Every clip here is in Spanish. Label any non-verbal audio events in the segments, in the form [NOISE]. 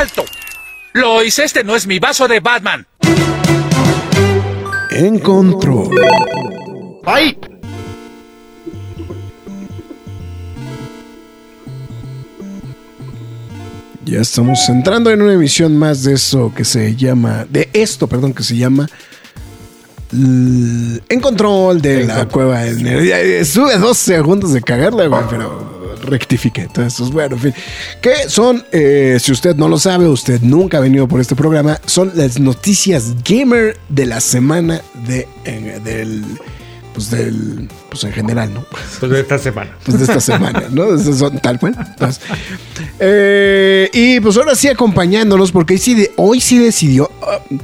¡Alto! Lois, este no es mi vaso de Batman. En control. ¡Ay! Ya estamos entrando en una emisión más de eso que se llama. De esto, perdón, que se llama. En control de la cueva del nerd. Sube dos segundos de cagarla, güey, pero rectifique. Entonces, bueno, en fin. Que son, eh, si usted no lo sabe, usted nunca ha venido por este programa, son las noticias gamer de la semana de, del, pues del, pues en general, ¿no? Pues de esta semana. Pues de esta semana, ¿no? Son tal cual. Eh, y pues ahora sí acompañándonos, porque hoy sí, hoy sí decidió... Uh,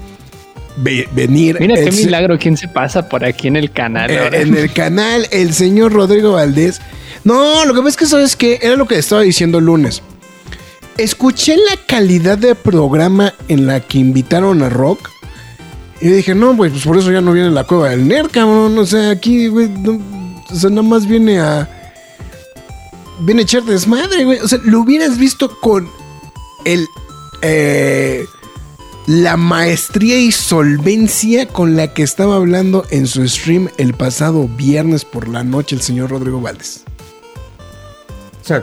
venir. Mira qué milagro, ¿quién se pasa por aquí en el canal? Eh, en el canal, el señor Rodrigo Valdés no, lo que pasa es que, ¿sabes qué? Era lo que estaba diciendo el lunes. Escuché la calidad de programa en la que invitaron a Rock. Y dije, no, pues, por eso ya no viene la cueva del nerd, cabrón. O sea, aquí, güey, o sea, nada más viene a. Viene a echar desmadre, güey. O sea, lo hubieras visto con el. Eh, la maestría y solvencia con la que estaba hablando en su stream el pasado viernes por la noche el señor Rodrigo Valdés. O sea,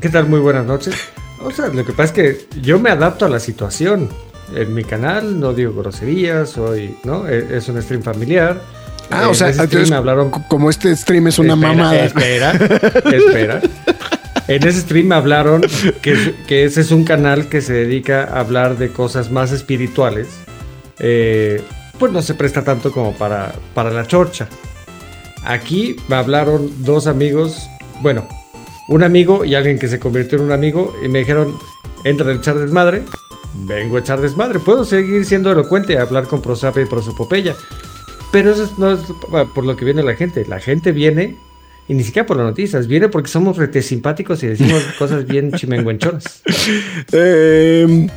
¿qué tal? Muy buenas noches. O sea, lo que pasa es que yo me adapto a la situación. En mi canal no digo groserías, soy, ¿no? E, es un stream familiar. Ah, o sea, entonces, hablaron... como este stream es una mamada. Espera, espera. En ese stream me hablaron que, que, ese es un canal que se dedica a hablar de cosas más espirituales. Eh, pues no se presta tanto como para, para la chorcha. Aquí me hablaron dos amigos, bueno, un amigo y alguien que se convirtió en un amigo y me dijeron, entra a echar desmadre. Vengo a echar desmadre. Puedo seguir siendo elocuente, hablar con prosapia y prosopopeya. Pero eso no es por lo que viene la gente. La gente viene, y ni siquiera por las noticias, viene porque somos rete simpáticos y decimos [LAUGHS] cosas bien chimenguenchonas. Em,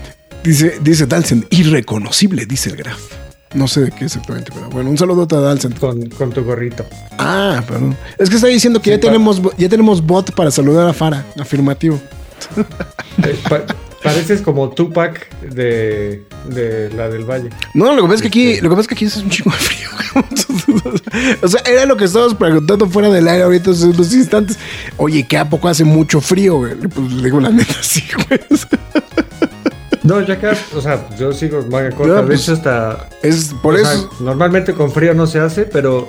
dice, dice Dalsen, irreconocible, dice el graf. No sé de qué exactamente, pero bueno, un saludo a Dalsen. Con, con tu gorrito. Ah, perdón. Es que está diciendo que ya tenemos ya tenemos bot para saludar a Fara. Afirmativo. Eh, pareces como Tupac de, de la del Valle. No, lo que pasa es que aquí, este. lo que pasa es que aquí es un chingo de frío. [LAUGHS] o sea, era lo que estábamos preguntando fuera del aire ahorita en unos instantes. Oye, ¿qué a poco hace mucho frío, güey? Pues le digo la neta, sí, güey. [LAUGHS] No, ya acá, o sea, yo sigo manga corta. de pues, hecho, hasta. Es por eso. normalmente con frío no se hace, pero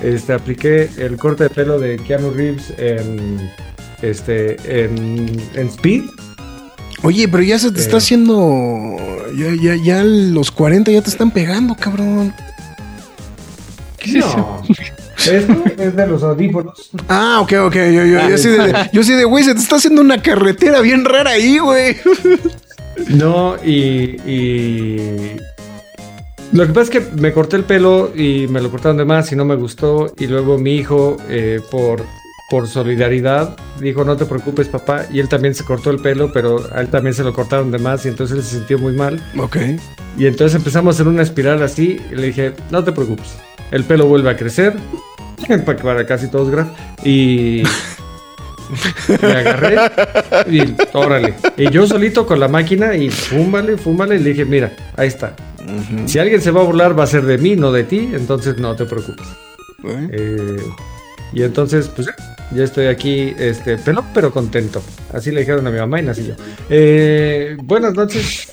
este apliqué el corte de pelo de Keanu Reeves en. Este. En, en Speed. Oye, pero ya se te está eh. haciendo. Ya, ya, ya los 40 ya te están pegando, cabrón. ¿Qué no. Esto [LAUGHS] es de los audífonos. Ah, ok, ok. Yo, yo, yo, de, [LAUGHS] yo sí de, güey, se te está haciendo una carretera bien rara ahí, güey. [LAUGHS] No, y, Lo que pasa es que me corté el pelo y me lo cortaron de más y no me gustó. Y luego mi hijo, eh, por, por solidaridad, dijo, no te preocupes, papá. Y él también se cortó el pelo, pero a él también se lo cortaron de más y entonces él se sintió muy mal. Ok. Y entonces empezamos en una espiral así y le dije, no te preocupes. El pelo vuelve a crecer, [LAUGHS] para casi todos graf. Y... Me agarré y órale. Y yo solito con la máquina y fúmale, fúmale. Y le dije, mira, ahí está. Si alguien se va a burlar, va a ser de mí, no de ti. Entonces no te preocupes. Eh, y entonces, pues ya estoy aquí, este, pelón, pero contento. Así le dijeron a mi mamá y nací yo. Eh, buenas noches.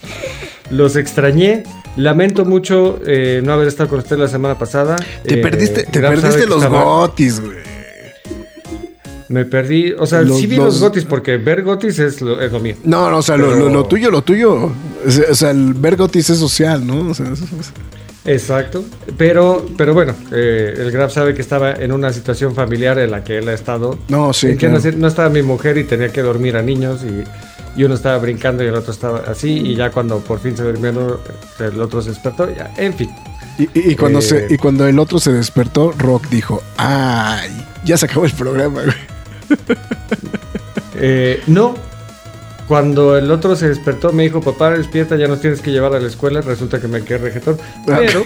Los extrañé. Lamento mucho eh, no haber estado con usted la semana pasada. Te perdiste, te perdiste los gotis, güey. Me perdí, o sea, sí vi los, gotis porque ver gotis es lo, mío. No, no, o sea, lo, tuyo, lo tuyo, o sea, el ver gotis es social, ¿no? Exacto, pero, pero bueno, eh, el Graf sabe que estaba en una situación familiar en la que él ha estado. No, sí. que no, estaba mi mujer y tenía que dormir a niños y y uno estaba brincando y el otro estaba así, y ya cuando por fin se durmió, el otro se despertó, ya, en fin. Y, y- y cuando Eh. se, y cuando el otro se despertó, Rock dijo, ay, ya se acabó el programa, güey. [LAUGHS] Eh, no. Cuando el otro se despertó, me dijo, papá, despierta, ya nos tienes que llevar a la escuela. Resulta que me quedé rejetón. Pero...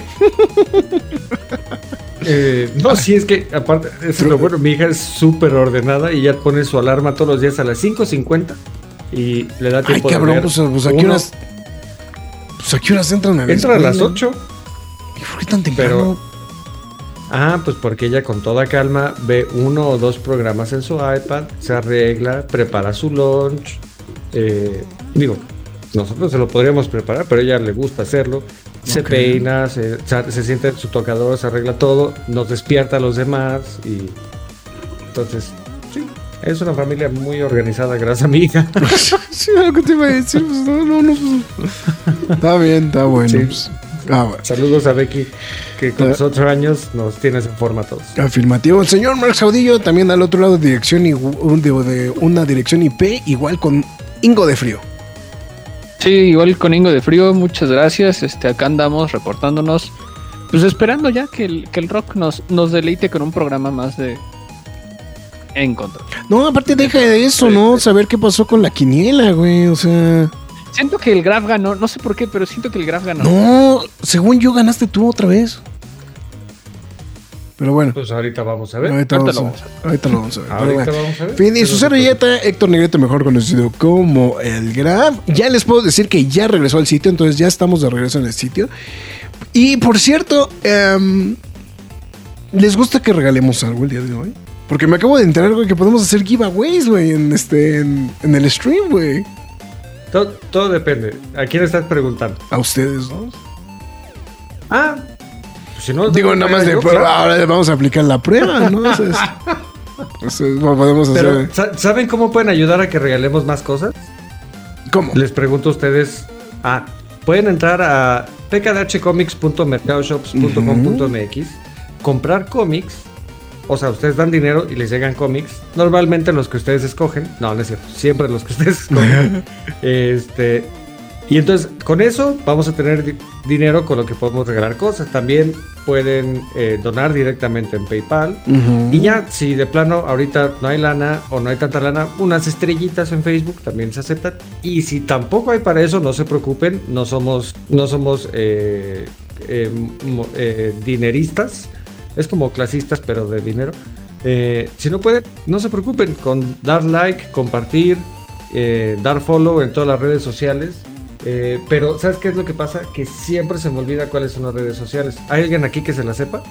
[LAUGHS] eh, no, sí, es que aparte, es lo bueno, mi hija es súper ordenada y ya pone su alarma todos los días a las 5.50 y le da Ay, tiempo de cabrón, ver pues, pues, ¿a qué horas? Pues a qué horas entran a la Entra a las escuela? 8. ¿Y por qué tan temprano? Ah, pues porque ella con toda calma ve uno o dos programas en su iPad, se arregla, prepara su lunch. eh, digo, nosotros se lo podríamos preparar, pero a ella le gusta hacerlo. Se peina, se, se, se sienta en su tocador, se arregla todo, nos despierta a los demás y entonces, sí, es una familia muy organizada, gracias a mi hija. sí, algo que te iba a decir. Pues no, no, no. pues. Está bien, está bueno. Sí. pues. Ah, bueno. Saludos a Becky, que con Ah. los ocho años nos tienes en forma a todos. Afirmativo. El señor Mark Saudillo también al otro lado dirección de, de una dirección IP, igual con Ingo de Frío. Sí, igual con Ingo de Frío, muchas gracias. Este, acá andamos reportándonos. Pues esperando ya que el, que el rock nos, nos deleite con un programa más de En Control. No, aparte deja de eso, ¿no? Saber qué pasó con la quiniela, güey. O sea. Siento que el Graf ganó, no sé por qué, pero siento que el Graf ganó. No, según yo ganaste tú otra vez. Pero bueno. Pues ahorita vamos a ver. Ahorita, ahorita vamos lo a, ahorita lo vamos a ver. Ahorita bueno. vamos a ver. Fin, y su servilleta, Héctor Negrete, mejor conocido como el Graf. Ya les puedo decir que ya regresó al sitio, entonces ya estamos de regreso en el sitio. Y por cierto, em, ¿les gusta que regalemos algo el día de hoy? Porque me acabo de enterar, güey, que podemos hacer giveaways, güey, en, este, en, en el stream, güey. Todo, todo depende. ¿A quién estás preguntando? A ustedes. Ah, pues si no. Digo, nada más de, yo, claro. ahora vamos a aplicar la prueba, ¿no? [LAUGHS] Es- podemos hacer... Pero, ¿sa- ¿saben cómo pueden ayudar a que regalemos más cosas? ¿Cómo? Les pregunto a ustedes. Ah, pueden entrar a pkdhcomics.mercadoshops.com.mx, comprar cómics. O sea, ustedes dan dinero y les llegan cómics. Normalmente los que ustedes escogen. No, no es cierto. Siempre los que ustedes escogen. [LAUGHS] este. Y entonces, con eso vamos a tener di- dinero con lo que podemos regalar cosas. También pueden eh, donar directamente en PayPal. Y ya, si de plano ahorita no hay lana o no hay tanta lana, unas estrellitas en Facebook también se aceptan. Y si tampoco hay para eso, no se preocupen, no somos, no somos eh, eh, dineristas, es como clasistas, pero de dinero. Eh, si no pueden, no se preocupen con dar like, compartir, eh, dar follow en todas las redes sociales. Eh, pero, ¿sabes qué es lo que pasa? Que siempre se me olvida cuáles son las redes sociales. ¿Hay alguien aquí que se la sepa?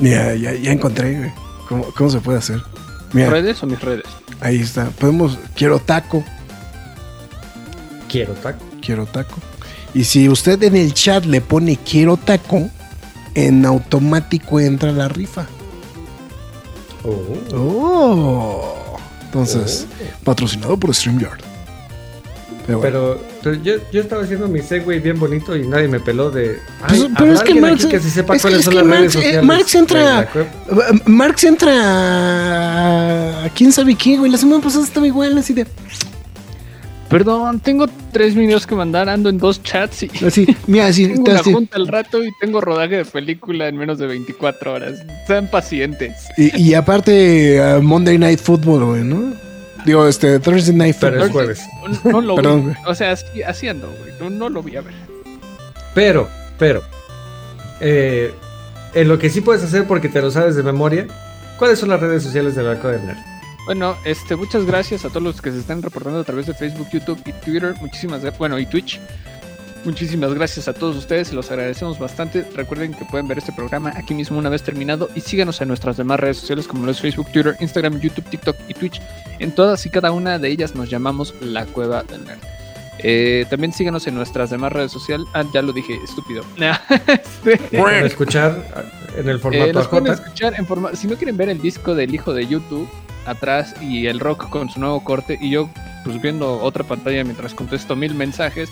Ya, ya, ya encontré, güey. ¿Cómo, cómo se puede hacer? Mira, ¿Redes o mis redes? ahí está. Podemos, quiero taco, Quiero taco. quiero taco. Y si usted en el chat le pone quiero taco, en automático entra la rifa. Oh. Oh. Entonces, patrocinado por StreamYard. Pero bueno. Pero, pero yo, yo estaba haciendo mi segue bien bonito y nadie me peló de. Pues, pero ¿habrá es que Marx, que sí sepa es que- es que Marx, eh, Marx entra? Marx entra a quién sabe qué, güey. La semana pasada estaba igual, así de, Perdón, tengo tres videos que mandar, ando en dos chats y así, mira, [LAUGHS] así, tengo una así. junta al rato y tengo rodaje de película en menos de 24 horas. Sean pacientes. Y, y aparte, uh, Monday Night Football, güey, ¿no? Digo, este, Thursday Night Pero Football. es jueves. No, no lo Perdón, vi. güey. O sea, así, así ando, güey. No, no lo vi a ver. Pero, pero. eh, en lo que sí puedes hacer porque te lo sabes de memoria, ¿cuáles son las redes sociales de Cueva del Nerd? Bueno, este, muchas gracias a todos los que se están reportando a través de Facebook, YouTube y Twitter. Muchísimas gracias. Bueno, y Twitch. Muchísimas gracias a todos ustedes, los agradecemos bastante. Recuerden que pueden ver este programa aquí mismo una vez terminado y síganos en nuestras demás redes sociales como los Facebook, Twitter, Instagram, YouTube, TikTok y Twitch. En todas y cada una de ellas nos llamamos La Cueva del Nerd. Eh, también síganos en nuestras demás redes sociales. Ah, ya lo dije, estúpido. [LAUGHS] Este, Pueden escuchar en el eh, formato nos pueden AJ. escuchar en forma. Si no quieren ver el disco del hijo de YouTube atrás y el rock con su nuevo corte y yo pues viendo otra pantalla mientras contesto mil mensajes,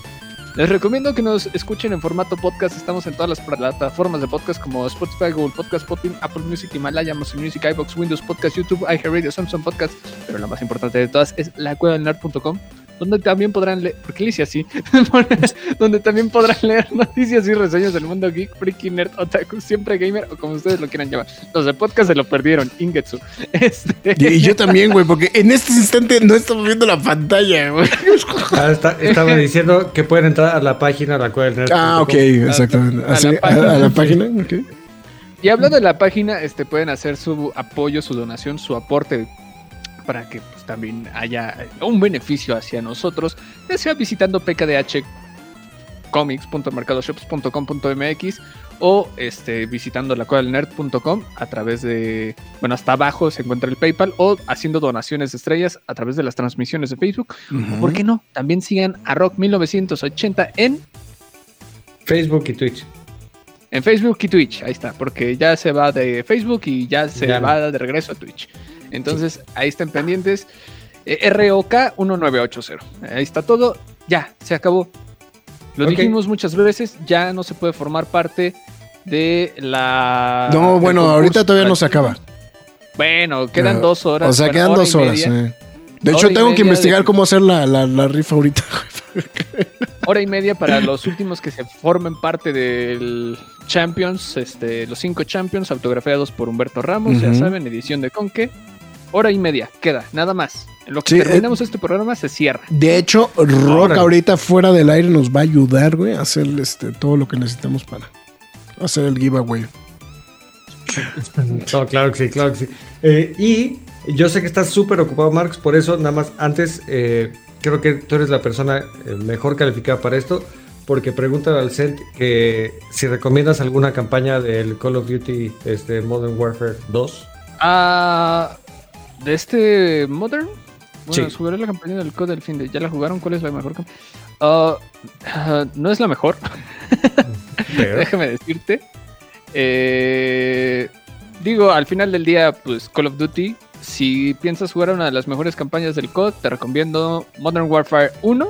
les recomiendo que nos escuchen en formato podcast. Estamos en todas las plataformas de podcast como Spotify, Google Podcast, Spotify, Apple Music, Himalaya, Amazon Music, iBox, Windows Podcast, YouTube, iHeartRadio, Samsung Podcast. Pero la más importante de todas es lacuedanerd.com donde también podrán leer, ¿por qué le hice así? [LAUGHS] donde también podrán leer noticias y reseñas del mundo geek, freaky, nerd, otaku, siempre gamer o como ustedes lo quieran llamar. Los de podcast se lo perdieron, Ingetsu. [LAUGHS] Este... Y, y yo también, güey, porque en este instante no estamos viendo la pantalla, güey. Ah, está- estaba diciendo que pueden entrar a la página a la cual nerd. Ah, ok, exactamente. a la Así, a, página. a la página, ok. Y hablando de la página, este pueden hacer su apoyo, su donación, su aporte para que pues, también haya eh, un beneficio hacia nosotros, ya sea visitando pkdh comics.mercadoshops.com.mx o este visitando la nerd.com a través de bueno hasta abajo se encuentra el PayPal o haciendo donaciones de estrellas a través de las transmisiones de Facebook. ¿Por qué no? También sigan a Rock 1980 en Facebook y Twitch. En Facebook y Twitch, ahí está, porque ya se va de Facebook y ya se Ya va de regreso a Twitch. Entonces, ahí estén pendientes. Eh, ROK 1980. Ahí está todo. Ya, se acabó. Lo dijimos muchas veces, ya no se puede formar parte de la... No, bueno, ahorita todavía no se acaba. Bueno, quedan Ah, dos horas. O sea, quedan hora dos horas. eh. De Hora hecho, tengo que investigar de- cómo hacer la, la, la rifa ahorita. hora y media para [LAUGHS] los últimos que se formen parte del Champions, este, los cinco Champions autografiados por Humberto Ramos, ya saben, edición de Conque. Hora y media, queda, nada más. En lo que Sí, eh, terminamos este programa se cierra. De hecho, Rock Órale. ahorita fuera del aire nos va a ayudar, güey, a hacer este, todo lo que necesitamos para hacer el giveaway. No, claro que sí, claro que sí. Eh, y yo sé que estás súper ocupado, Marx, por eso nada más antes eh, creo que tú eres la persona mejor calificada para esto, porque pregunta al CENT que si recomiendas alguna campaña del Call of Duty este, Modern Warfare 2. Ah, de este Modern. Bueno, Sí. jugaré la campaña del COD del fin de. ¿Ya la jugaron? ¿Cuál es la mejor campaña? Ah, [LAUGHS] no es la mejor. [LAUGHS] Déjame decirte. Eh, digo, al final del día, pues Call of Duty. Si piensas jugar una de las mejores campañas del COD, te recomiendo Modern Warfare 1.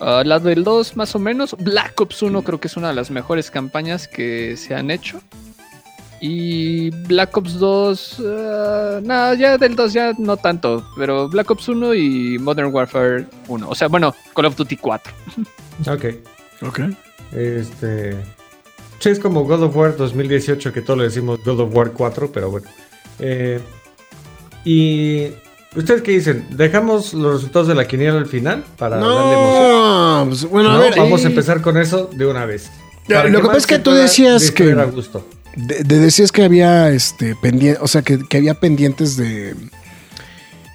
ah, la del 2 más o menos. Black Ops 1 creo que es una de las mejores campañas que se han hecho. Y Black Ops 2, ah, no, ya del 2 ya no tanto, pero Black Ops 1 y Modern Warfare 1. O sea, bueno, Call of Duty 4. Ok. Ok. Este. Sí, es como God of War 2018, que todos le decimos God of War 4, pero bueno. Eh, y. ¿Ustedes qué dicen? ¿Dejamos los resultados de la quiniela al final? Para darle emoción. No, pues, bueno, a No, ver. vamos eh, a empezar con eso de una vez. Para lo que pasa Marx es que tú decías que- a gusto. De- de- decías que había este pendiente, o sea, que, que había pendientes de,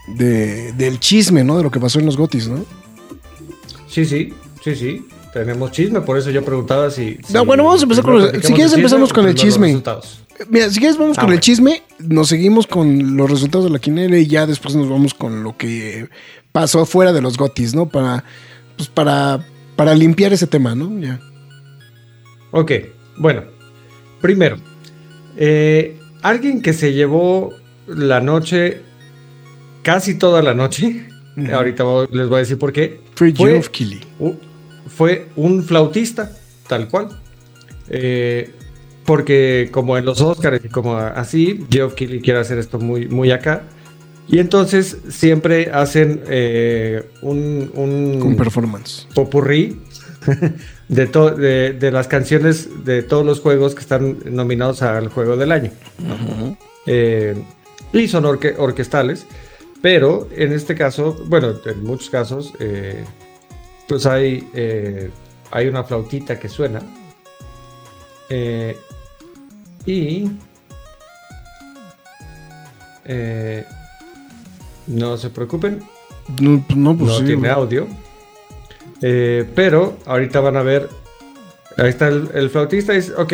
de del chisme, ¿no? De lo que pasó en los Gotis, ¿no? Sí, sí, sí, sí. Tenemos chisme, por eso yo preguntaba si. si- No, bueno, vamos a empezar con los- si quieres empezamos con el chisme. resultados. Mira, si quieres vamos Ah, con el chisme, nos seguimos con los resultados de la quiniela y ya después nos vamos con lo que pasó fuera de los Gotis, ¿no? Para pues para para limpiar ese tema, ¿no? Ya. Ok, bueno. Primero, eh, alguien que se llevó la noche, casi toda la noche, ahorita les voy a decir por qué, Fue Fue- fue un flautista, tal cual. Eh, porque como en los Oscars y como así, Geoff Keighley quiere hacer esto muy, muy acá. Y entonces siempre hacen eh, un, un con performance. popurrí [LAUGHS] de, to- de, de las canciones de todos los juegos que están nominados al juego del año. Eh, y son orque- orquestales, pero en este caso, bueno, en muchos casos, eh, pues hay, eh, hay una flautita que suena. Eh, y eh, no se preocupen, No, pues no, pues no sí, tiene audio. Eh, pero ahorita van a ver. Ahí está el, el flautista. Dice, ok,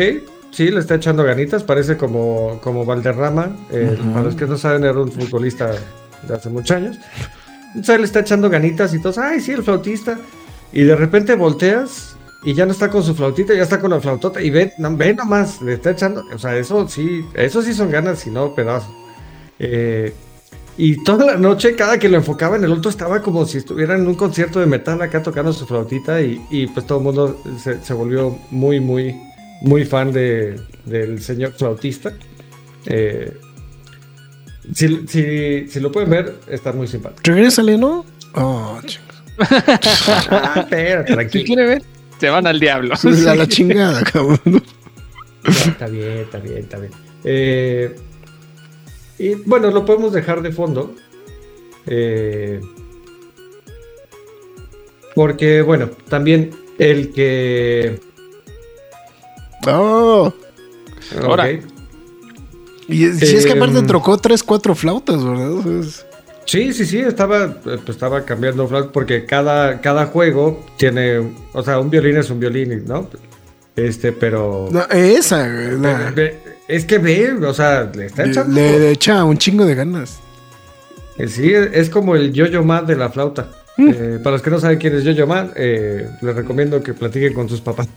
sí, le está echando ganitas. Parece como, como Valderrama. eh. Para los que no saben, era un futbolista de hace muchos años. Entonces él está echando ganitas y todos, ay, sí, el flautista. Y de repente volteas y ya no está con su flautita, ya está con la flautota. Y ve, no, ve nomás, le está echando. O sea, eso sí, eso sí son ganas, si no pedazos. Eh, y toda la noche, cada que lo enfocaba en el otro, estaba como si estuviera en un concierto de metal acá tocando su flautita. Y, y, pues todo el mundo se, se volvió muy, muy, muy fan de, del señor flautista. Eh, si, si, si lo pueden ver, está muy simpático. Regrésale, ¿no? Oh, [LAUGHS] chingos. Ah, pero Si tranquilo. quiere ver, se van al diablo. A la [LAUGHS] chingada, cabrón. No, está bien, está bien, está bien. Eh, y bueno, lo podemos dejar de fondo. Eh, porque, bueno, también el que. Oh. Ahora. Y es- si es que aparte Em. trocó tres, cuatro flautas, ¿verdad? Es- Sí, sí, sí, estaba, eh, pues, estaba cambiando flautas porque cada, cada juego tiene, o sea, un violín es un violín, ¿no? Este, pero... No, esa, la- Es que ve, o sea, le está le, echando... le echa un chingo de ganas. Eh, Sí, es como el yo-yo ma de la flauta. Mm. Eh, para los que no saben quién es yo-yo ma, eh, les recomiendo que platiquen con sus papás.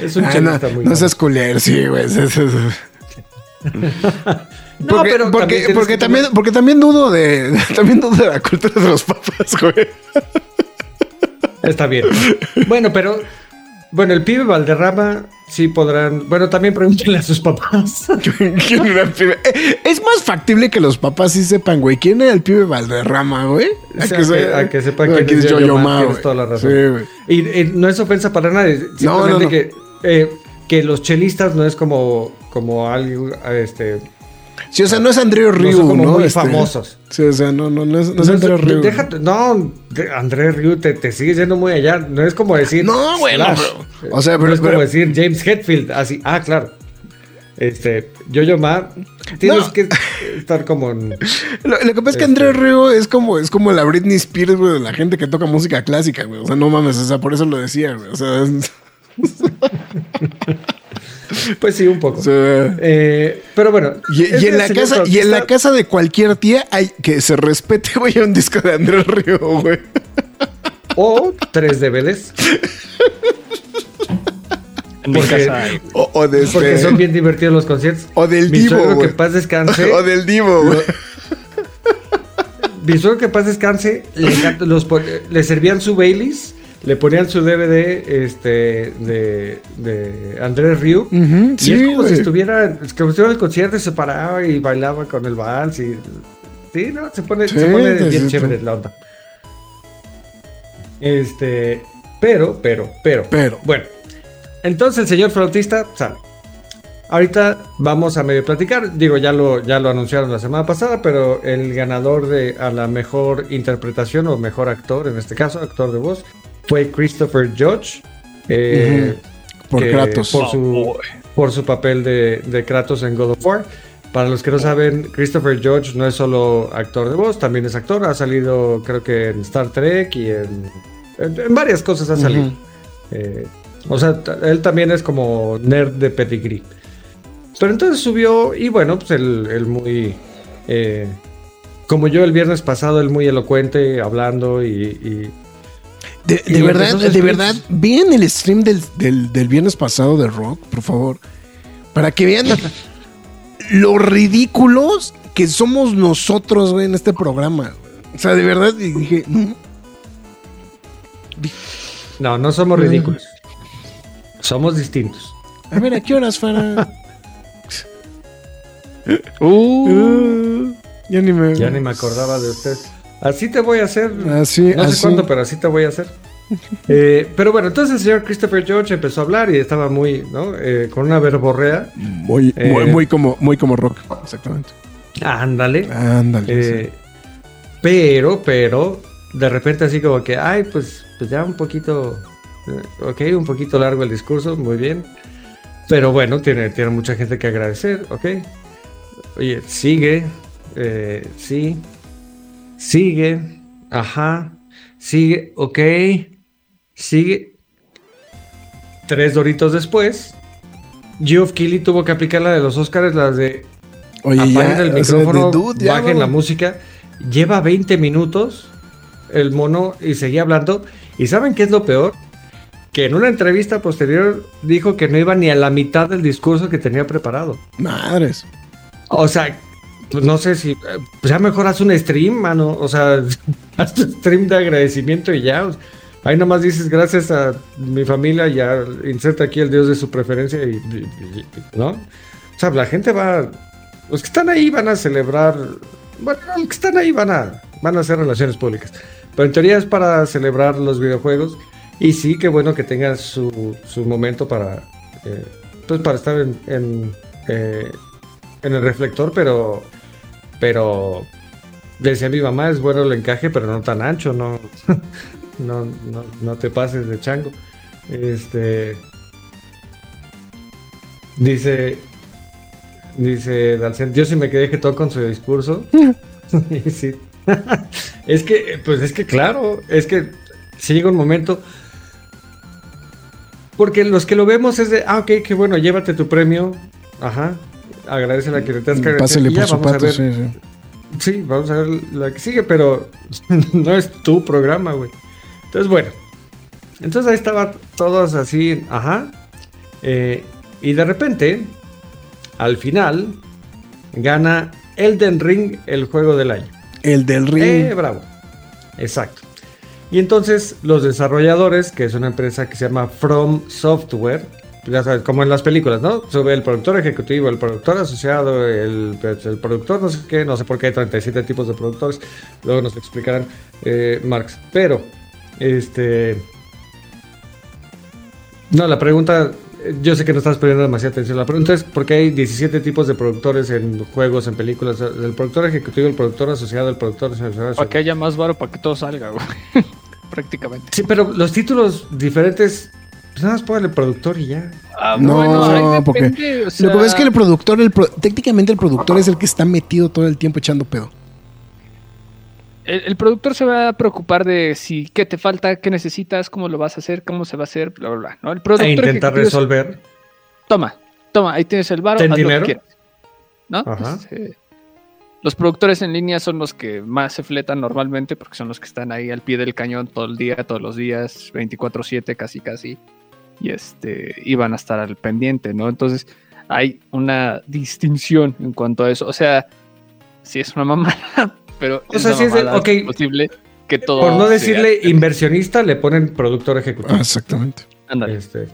es un Ah, no, muy no seas culero, sí, güey. es- es- es- No, porque, pero porque, también tienes porque que también, porque también dudo de [LAUGHS] también dudo de la cultura de los papás, güey. Está bien. Bueno, pero. Bueno, el pibe Valderrama sí podrán. Bueno, también pregúntenle a sus papás. ¿Quién era el pibe? Eh, Es más factible que los papás sí sepan, güey. ¿Quién era el pibe Valderrama, güey? O sea, que- a que sepan a quién es Ma, tienes güey. toda la razón. Sí, güey. Y, y no es ofensa para nadie. Simplemente No, no, no. que. eh, que los chelistas no es como. Como algo. Este. Sí, o sea, no es Andreu No Ryu, son como ¿no? muy Este, famosos. Sí, o sea, no, no, no es, no es Ryu. déjate- no, Andrés Ryu te, te sigue yendo muy allá. No es como decir. No, güey, no, Slash. pero- o sea, pero- no es como pero- decir James Hetfield. Así. Ah, claro. Este. Yo-Yo Ma. Tienes No. que estar como. en- Lo, lo que pasa es que Este- Ryu es como, es como la Britney Spears, güey, de la gente que toca música clásica, güey. O sea, no mames, o sea, por eso lo decía, güey. O sea, es- [LAUGHS] [LAUGHS] Pues sí, un poco. Eh, pero bueno. y, en la casa, y en la casa de cualquier tía hay que se respete, [LAUGHS] güey, un disco de Andreu Ryu, güey. O tres DVDs. En mi Porque- casa hay. O, o de este- Porque son bien divertidos los conciertos. o del Mi Divo, que paz descanse. O del Divo, güey. Mi suegro que paz descanse. Los le servían su Baileys. Le ponían su DVD este, de, de Andrés Ryu. Ujú, y sí, es como si estuviera, es como si el concierto y se paraba y bailaba con el vals. Y, sí, no, se pone, Sí, se pone bien chévere la onda. Este, pero, pero, pero. Pero. Bueno, entonces el señor flautista sale. Ahorita vamos a medio platicar. Digo, ya lo, ya lo anunciaron la semana pasada, pero el ganador de a la mejor interpretación o mejor actor, en este caso, actor de voz, fue Christopher Judge. eh, Por que- Kratos. Por su, por su papel de, de Kratos en God of War. Para los que no saben, Christopher Judge no es solo actor de voz, también es actor. Ha salido, creo que en Star Trek y en, en- en varias cosas ha salido. Eh, o sea, t- él también es como nerd de pedigree. Pero entonces subió y bueno, pues el, el muy... eh, como yo el viernes pasado, el muy elocuente, hablando y... y- De, de verdad, de verdad, vean el stream del, del, del viernes pasado de Rock, por favor. Para que vean [LAUGHS] lo ridículos que somos nosotros, güey, en este programa. O sea, de verdad, dije, no, No, no somos ridículos. Somos distintos. a ver, ¿a qué horas, Fara? [LAUGHS] Uh, Uh, ya ni me... Ya ni me acordaba de usted. Así te voy a hacer. Así, no sé así. cuándo, pero así te voy a hacer. [LAUGHS] Eh, pero bueno, entonces el señor Christopher George empezó a hablar y estaba muy, ¿no? Eh, con una verborrea. Muy, Eh. muy, muy como, muy como Rock, exactamente. Ándale. Ándale. Eh, pero, pero, de repente así como que, ay, pues, pues ya un poquito, ok, un poquito largo el discurso, muy bien. Pero bueno, tiene, tiene mucha gente que agradecer, ok. Oye, sigue, sí, sigue, ajá, sigue, ok, sigue. Tres doritos después, Geoff Keighley tuvo que aplicar la de los Oscars, las de Oye, apaguen ya, el o sea, micrófono, de dude, ya, bajen la música. Lleva 20 minutos el mono y seguía hablando. ¿Y saben qué es lo peor? Que en una entrevista posterior dijo que no iba ni a la mitad del discurso que tenía preparado. Madres. O sea, no sé si. eh, Pues ya mejor haz un stream, mano. O sea, [LAUGHS] haz tu stream de agradecimiento y ya. Ahí nomás dices gracias a mi familia ya inserta aquí el dios de su preferencia y, ¿no? O sea, la gente va. Los que están ahí van a celebrar. Bueno, los que están ahí van a, van a hacer relaciones públicas. Pero en teoría es para celebrar los videojuegos. Y sí, qué bueno que tenga su, su momento para, eh, pues para estar en, en, eh, en el reflector, pero, pero decía mi mamá, es bueno el encaje, pero no tan ancho, no, [LAUGHS] no, no, no te pases de chango. Este, dice, dice Dalcen, yo sí me quedé que todo con su discurso. [LAUGHS] Y sí. es que, pues es que claro, es que si llega un momento. Porque los que lo vemos es de, ah, ok, qué bueno, llévate tu premio. Ajá. Agradece la que te has que Pásale por su vamos a pato, ver. sí, sí. Sí, vamos a ver la que sigue, pero [LAUGHS] no es tu programa, güey. Entonces, bueno. Entonces ahí estaban todos así, ajá. Eh, y de repente, al final, gana Elden Ring el juego del año. El del ring. Eh, bravo. Exacto. Y entonces los desarrolladores, que es una empresa que se llama From Software, ya sabes, como en las películas, ¿no? Sube el productor ejecutivo, el productor asociado, el, el productor no sé qué, no sé por qué hay 37 tipos de productores, luego nos explicarán eh, Marx. Pero, este... No, la pregunta, yo sé que no estás poniendo demasiada atención, la pregunta es por qué hay 17 tipos de productores en juegos, en películas, el productor ejecutivo, el productor asociado, el productor asociado. Para que haya más varo, para que todo salga, güey. [LAUGHS] Prácticamente. Sí, pero los títulos diferentes, pues nada más póngale productor y ya. Ah, No, ahí porque depende, o Lo que pasa es que el productor, el pro- técnicamente el productor es el que está metido todo el tiempo echando pedo. el, el productor se va a preocupar de si qué te falta, qué necesitas, cómo lo vas a hacer, cómo se va a hacer, bla, bla, bla. ¿no? El productor E intentar resolver. Toma, toma, ahí tienes el ¿Ten haz lo que quieras. ¿No? Ajá. Pues, eh, los productores en línea son los que más se fletan normalmente porque son los que están ahí al pie del cañón todo el día, todos los días, 24/7 casi casi. Y este y van a estar al pendiente, ¿no? Entonces hay una distinción en cuanto a eso. O sea, sí es una mamada, [LAUGHS] pero O sea, una es ok. posible que todo Por no sea- decirle inversionista, le ponen productor ejecutivo. Ah, exactamente. Ándale. Este,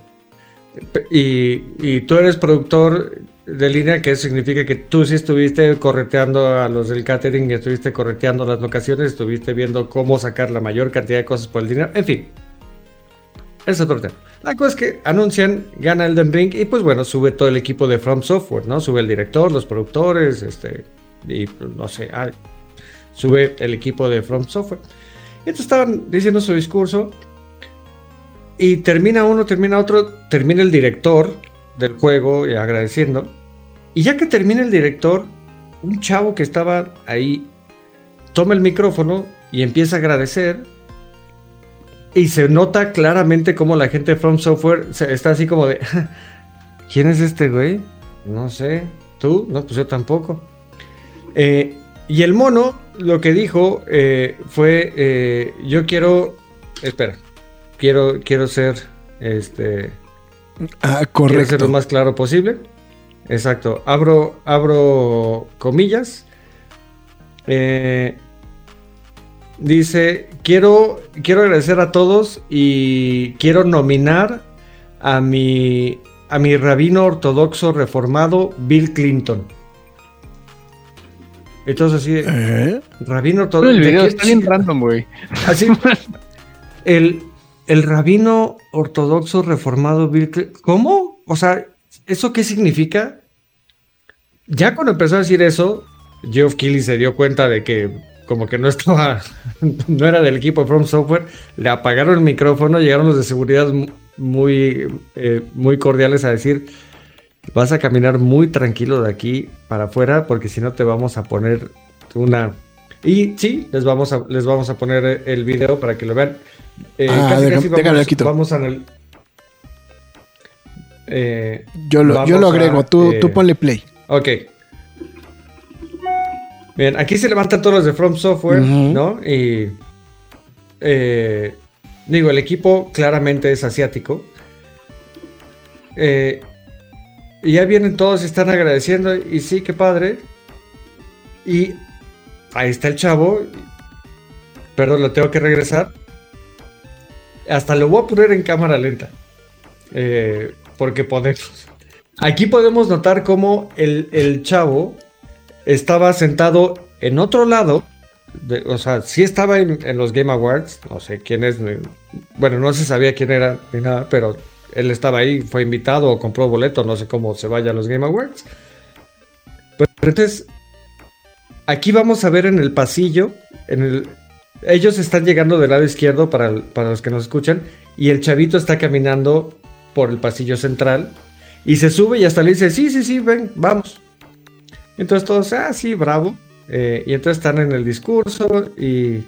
y, y tú eres productor de línea, que eso significa que tú sí estuviste correteando a los del catering, y estuviste correteando las locaciones, estuviste viendo cómo sacar la mayor cantidad de cosas por el dinero, en fin. Ese es otro tema. La cosa es que anuncian, gana Elden Ring y pues bueno, sube todo el equipo de From Software, ¿no? Sube el director, los productores, este, y pues, no sé, ah, sube el equipo de From Software. Entonces estaban diciendo su discurso y termina uno, termina otro, termina el director del juego y agradeciendo. Y ya que termina el director, un chavo que estaba ahí toma el micrófono y empieza a agradecer. Y se nota claramente cómo la gente de From Software se- está así como de, [LAUGHS] ¿quién es este güey? No sé, ¿tú? No, pues yo tampoco. Eh, y el mono lo que dijo eh, fue, eh, yo quiero, espera, quiero, quiero ser, este, Ah, quiero ser correcto. lo más claro posible. Exacto, abro, abro comillas. Eh, dice, quiero, quiero agradecer a todos y quiero nominar a mi, a mi rabino ortodoxo reformado, Bill Clinton. Entonces así, de, ¿Eh? rabino ortodoxo. el ¿de video está bien random, güey. Así, el, el rabino ortodoxo reformado Bill Clinton. ¿Cómo? O sea, ¿eso qué significa? Ya cuando empezó a decir eso, Geoff Keighley se dio cuenta de que como que no estaba, [LAUGHS] no era del equipo de From Software, le apagaron el micrófono, llegaron los de seguridad mu- muy, eh, muy cordiales a decir, vas a caminar muy tranquilo de aquí para afuera porque si no te vamos a poner una... Y sí, les vamos a, les vamos a poner el video para que lo vean. Eh, Ah, déjame- déjame, vamos, lo quito. vamos a... Eh, Yo lo, yo Vamos lo a, agrego. Tú, eh, tú ponle play. Ok. Bien, aquí se levantan todos los de From Software. ¿no? Y. eh, digo, el equipo claramente es asiático. Eh, y ya vienen todos y están agradeciendo. Y sí, qué padre. Y ahí está el chavo. Perdón, lo tengo que regresar. Hasta lo voy a poner en cámara lenta. Eh, porque podemos. Aquí podemos notar cómo el, el chavo estaba sentado en otro lado o sea, sí estaba en, los Game Awards, no sé quién es, bueno, no se sabía quién era ni nada, pero él estaba ahí, fue invitado o compró boleto, no sé cómo se vaya a los Game Awards. Pero entonces, aquí vamos a ver en el pasillo, en el, ellos están llegando del lado izquierdo para, para los que nos escuchan, y el chavito está caminando por el pasillo central, y se sube y hasta le dice, sí, sí, sí, ven, vamos. Entonces todos, ah, sí, bravo. Eh, y entonces están en el discurso y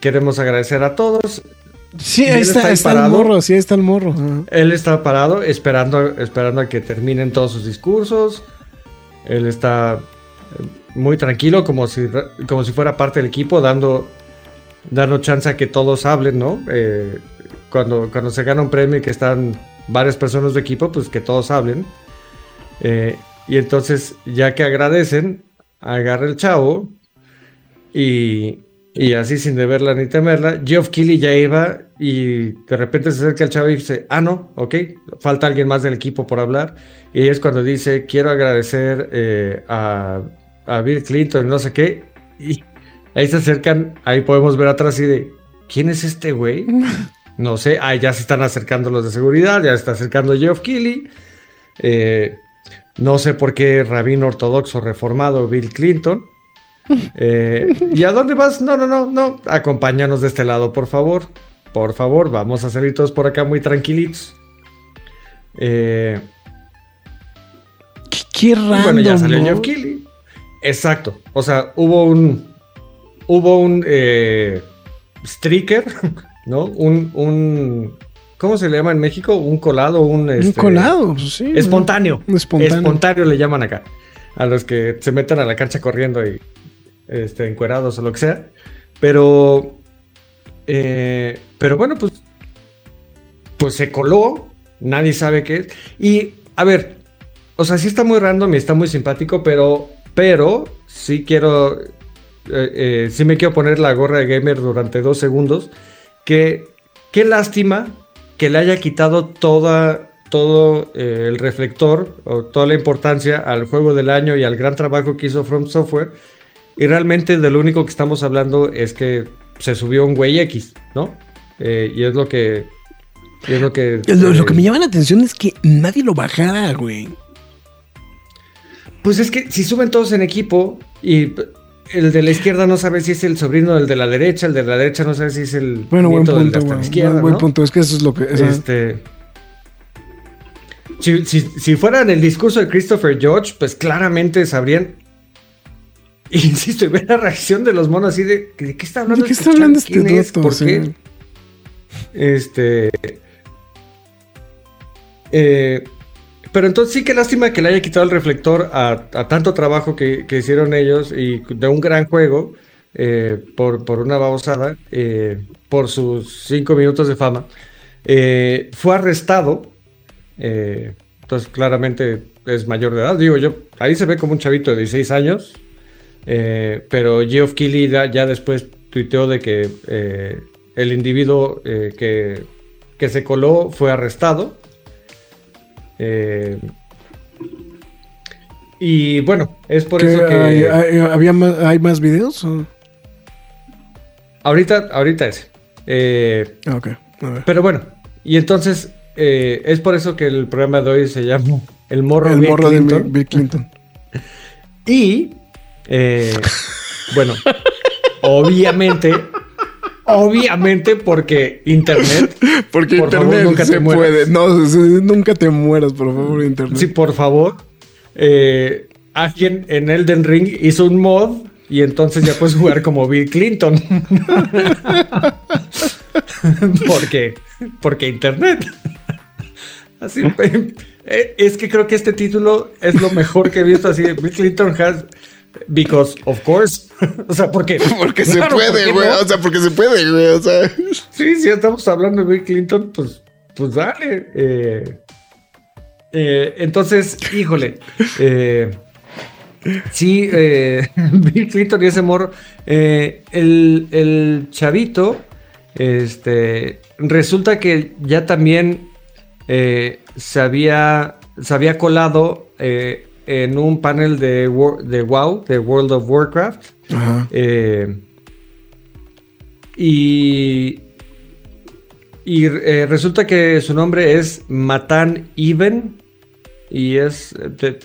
queremos agradecer a todos. Sí, ahí está, está ahí está el morro, sí, ahí está el morro. Ajá. Él está parado esperando, esperando a que terminen todos sus discursos. Él está eh, muy tranquilo, como si, como si fuera parte del equipo, dando, dando chance a que todos hablen, ¿no? Eh, cuando, cuando se gana un premio y que están varias personas de equipo, pues que todos hablen. Eh, y entonces, ya que agradecen, agarra el chavo y, y así sin deberla ni temerla, Geoff Keighley ya iba y de repente se acerca el chavo y dice, ah, no, ok, falta alguien más del equipo por hablar. Y es cuando dice, quiero agradecer eh, a, a Bill Clinton, no sé qué. Y ahí se acercan, ahí podemos ver atrás y de, ¿quién es este güey? [LAUGHS] No sé, ahí ya se están acercando los de seguridad, ya se está acercando Geoff Keighley. Eh, no sé por qué rabino ortodoxo reformado Bill Clinton. [LAUGHS] Eh, ¿Y a dónde vas? No, no, no, no. Acompáñanos de este lado, por favor. Por favor, vamos a salir todos por acá muy tranquilitos. Eh, Qué, qué random, bueno, ya salió ¿no? Geoff Keighley. Exacto. O sea, hubo un. Hubo un. Eh, streaker, [LAUGHS] ¿no? Un, un. ¿Cómo se le llama en México? Un colado, un. Un este, colado, pues sí. Espontáneo. Espontáneo. Espontáneo le llaman acá. A los que se meten a la cancha corriendo y este, encuerados o lo que sea. Pero. eh, pero bueno, pues. Pues se coló. Nadie sabe qué es. Y, a ver. O sea, sí está muy random y está muy simpático, pero. Pero. Sí quiero. eh, eh, sí me quiero poner la gorra de gamer durante dos segundos. Que. Qué lástima que le haya quitado toda, todo eh, el reflector o toda la importancia al juego del año y al gran trabajo que hizo From Software. Y realmente de lo único que estamos hablando es que se subió un güey X, ¿no? Eh, y es lo que... es lo que... Lo, lo eh, que me llama la atención es que nadie lo bajara, güey. Pues es que si suben todos en equipo y el de la izquierda no sabe si es el sobrino del de la derecha, el de la derecha no sabe si es el Bueno, buen nieto del de punto, hasta la güey. izquierda, Buen, punto. Es que eso es lo que. sea, Este. Si, si, si fuera en el discurso de Christopher George, pues claramente sabrían. [LAUGHS] Insisto, y ver la reacción de los monos así de. ¿De qué está hablando ¿De qué este está hablando este ¿Quién es? dato? ¿Por Sí. qué? Este. eh, pero entonces sí que lástima que le haya quitado el reflector a, tanto trabajo que, hicieron ellos y de un gran juego eh, por, una babosada, eh, por sus cinco minutos de fama. Eh, fue arrestado. entonces claramente es mayor de edad. Digo yo, ahí se ve como un chavito de 16 años. pero Geoff Keighley ya, después tuiteó de que el individuo que, que se coló fue arrestado. Eh, y bueno, es por ¿qué eso que hay, hay- había más, ¿Hay más videos? o? ahorita, ahorita es. Eh, Ah, ok. A ver. pero bueno, y entonces eh, es por eso que el programa de hoy se llama El Morro, El Bill morro de Clinton. Bill Clinton. [LAUGHS] Y, eh, bueno, [LAUGHS] obviamente, obviamente porque Internet, [LAUGHS] Porque Por favor, internet nunca te se mueras. puede. No, nunca te mueras, por favor, internet. sí, por favor, eh, alguien en Elden Ring hizo un mod y entonces ya puedes jugar como Bill Clinton. [LAUGHS] porque, porque Internet. Así, eh, es que creo que este título es lo mejor que he visto así. Bill Clinton has because of course. [LAUGHS] o sea, porque [LAUGHS] Porque se claro, ¿por puede, güey. no? O sea, porque se puede, güey. O sea. [LAUGHS] Sí, si estamos hablando de Bill Clinton, pues, pues dale. Eh, eh, entonces, híjole. eh, sí, eh, Bill Clinton y ese morro. el, el chavito, este, resulta que ya también se, había, se había colado en un panel de, de WoW, de World of Warcraft. Ajá. Eh, y y eh, resulta que su nombre es Matan Even y es te- te-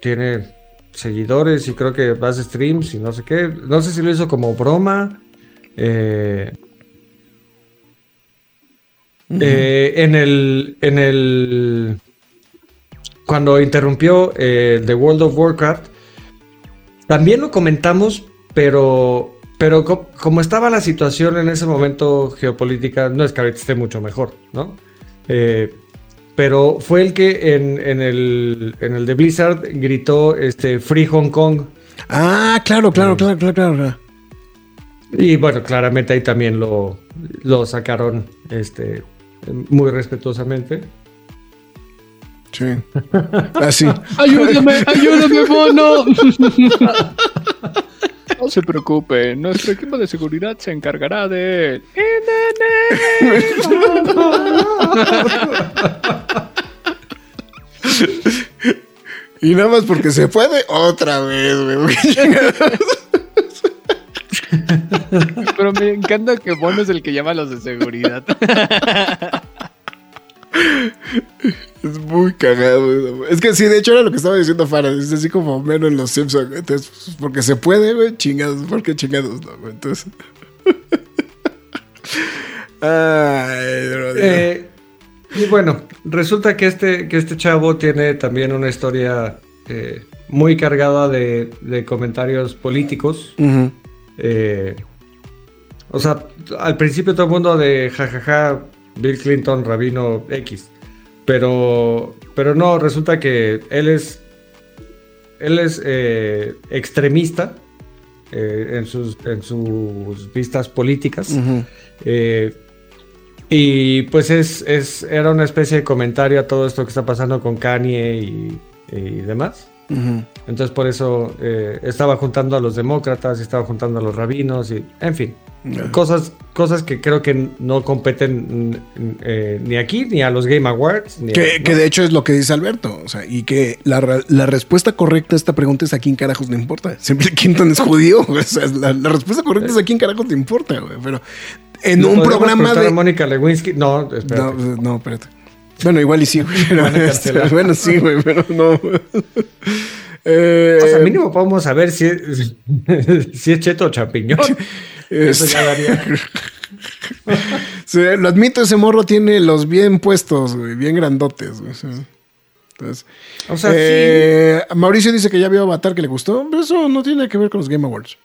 tiene seguidores y creo que más streams y no sé qué. No sé si lo hizo como broma. Eh, eh, en el en el cuando interrumpió eh, The World of Warcraft también lo comentamos, pero pero co- como estaba la situación en ese momento geopolítica, no es que ahorita esté mucho mejor, ¿no? Eh, pero fue el que en, en el, en el de Blizzard gritó este, Free Hong Kong. Ah, claro, claro, claro, claro, claro. claro. Y bueno, claramente ahí también lo, lo sacaron este, muy respetuosamente. Sí. Así. [LAUGHS] Ayúdame, ayúdame, mono. No se preocupe, nuestro equipo de seguridad se encargará de él. Y nada más porque se puede, otra vez, güey. Pero me encanta que Bono es el que llama a los de seguridad. [LAUGHS] Es muy cagado. güey. Es que sí, de hecho era lo que estaba diciendo Farah. Es así como menos en los Simpsons. güey. Entonces, pues, porque se puede, güey, chingados. porque chingados no, güey? Entonces. [LAUGHS] Ay, Rodrigo. Eh, y bueno, resulta que este, que este chavo tiene también una historia eh, muy cargada de, de comentarios políticos. Eh, o sea, al principio todo el mundo de jajaja, Bill Clinton, Rabino X. Pero, pero no, resulta que él es, él es eh, extremista eh, en, sus, en sus vistas políticas. Eh, y pues es, es, era una especie de comentario a todo esto que está pasando con Kanye y, y demás. Entonces por eso eh, estaba juntando a los demócratas, estaba juntando a los rabinos y, en fin, cosas, cosas que creo que no competen eh, ni aquí ni a los Game Awards. ni a- Que, de hecho es lo que dice Alberto. O sea, y que la, la respuesta correcta a esta pregunta es a quién carajos le importa. [LAUGHS] Siempre Clinton es judío. O sea, la, la respuesta correcta es a quién carajos le importa, güey. Pero en ¿Le un programa de. a Mónica Lewinsky, no, espérate. No, no, espérate. Bueno, igual y sí, güey. pero, este, bueno, sí, güey, pero no. [LAUGHS] Eh, O sea, mínimo podemos saber si es, [LAUGHS] si es cheto o champiñón. [LAUGHS] Eso este, ya daría. sí, lo admito, ese morro tiene los bien puestos, güey, bien grandotes, güey. sí. Entonces, O sea, eh, Mauricio dice que ya vio Avatar que le gustó. pero Eso no tiene que ver con los Game Awards.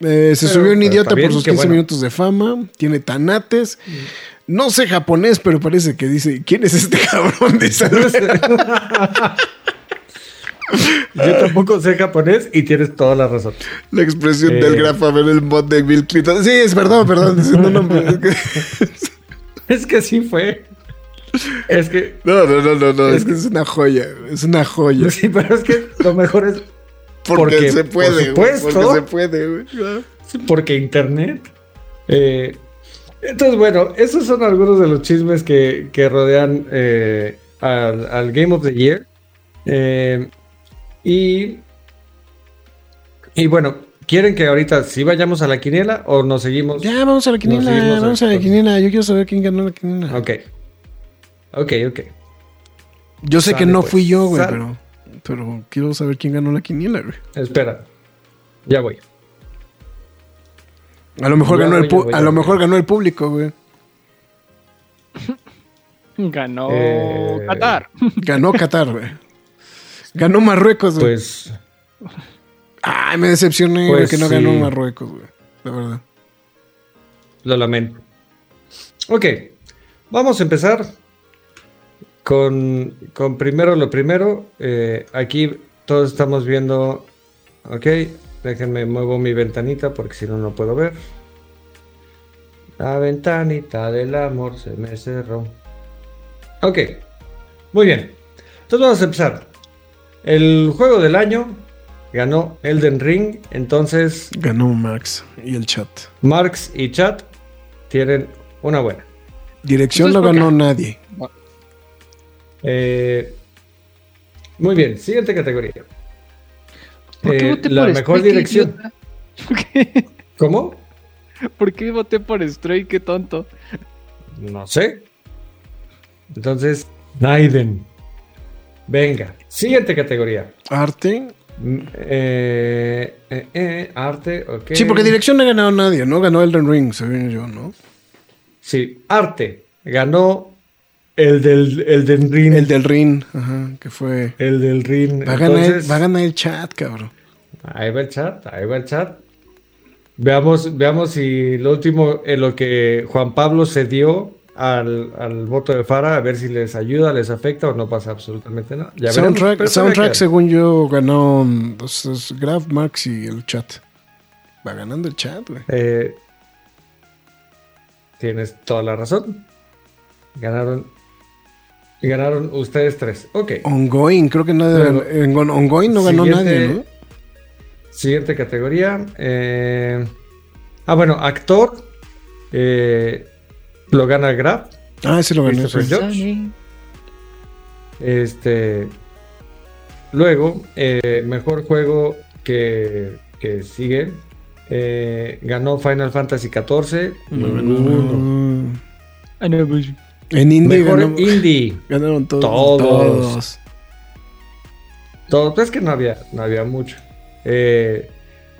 Eh, se Pero- subió un idiota por sus qué 15 bueno. minutos de fama. Tiene tanates. No sé japonés, pero parece que dice: ¿Quién es este cabrón? [LAUGHS] Dice. Yo tampoco sé japonés y tienes toda la razón. La expresión Eh. del grafo a ver el bot de Bill Clinton. Sí, es verdad, perdón. No, no, es que- [LAUGHS] Es que sí fue. Es que. no, no, no, no, no, Es es que es una joya. Es una joya. Sí, pero es que lo mejor es Porque, porque, se por puede, güey, supuesto. Porque se puede, güey. porque internet. Eh, entonces, bueno, esos son algunos de los chismes que, que rodean eh, al, al Game of the Year. Eh, y. Y bueno, ¿quieren que ahorita sí vayamos a la quiniela o nos seguimos? Ya, vamos a la quiniela. Vamos a la quiniela. Yo quiero saber quién ganó la quiniela. Ok. Ok, ok. Yo sé que no pues. fui yo, güey, pero, pero quiero saber quién ganó la quiniela, güey. Espera. Ya voy. A lo mejor ganó el a lo mejor ganó el público, güey. [LAUGHS] Ganó Eh, Qatar. [LAUGHS] Ganó Qatar, güey. Ganó Marruecos, güey. Pues. Ay, me decepcioné, Pues que no ganó. Marruecos, güey. La verdad. Lo lamento. Ok, vamos a empezar con, con primero lo primero. Eh, aquí todos estamos viendo. Ok, déjenme muevo mi ventanita porque si no, no puedo ver. La ventanita del amor se me cerró. Ok, muy bien. Entonces vamos a empezar. El juego del año ganó Elden Ring. Entonces Ganó Max y el chat. Marx y Chat tienen una buena. Dirección no ganó nadie. Eh, muy bien, siguiente categoría. ¿Por qué Eh, voté la por mejor dirección. ¿Por qué? [LAUGHS] ¿Cómo? ¿Por qué voté por Stray? Qué tonto. No sé. Entonces, Naiden. Venga, siguiente categoría. Arte. Mm, eh, eh, eh, arte, ok. Sí, porque dirección no ha ganado nadie, ¿no? Ganó Elden Ring, según yo, ¿no? Sí, arte. Ganó el del, el del ring. El del Ring, ajá, que fue. El del ring. Va a, ganar, Entonces, va a ganar el chat, cabrón. Ahí va el chat, ahí va el chat. Veamos, veamos si lo último en lo que Juan Pablo se dio al, al voto de Fara, a ver si les ayuda, les afecta o no pasa absolutamente nada. Ya Soundtrack, soundtrack según yo, ganó los, los Graph Max y el chat. Va ganando el chat, güey. Eh, tienes toda la razón. Ganaron. Ganaron ustedes tres. Ok. Ongoing, creo que no Luego, en on- Ongoing no ganó nadie, ¿no? Siguiente categoría. eh, ah, bueno, actor. eh, lo gana Grab. Ah, ese lo ganó. Este. Luego, eh, mejor juego que, que sigue. eh, ganó Final Fantasy XIV. No no. Ah, no, pues, En Indie Mejor ganó- indie. [LAUGHS] ganaron todos. Todos. todos. Todo, pues es que no había, no había mucho. Eh,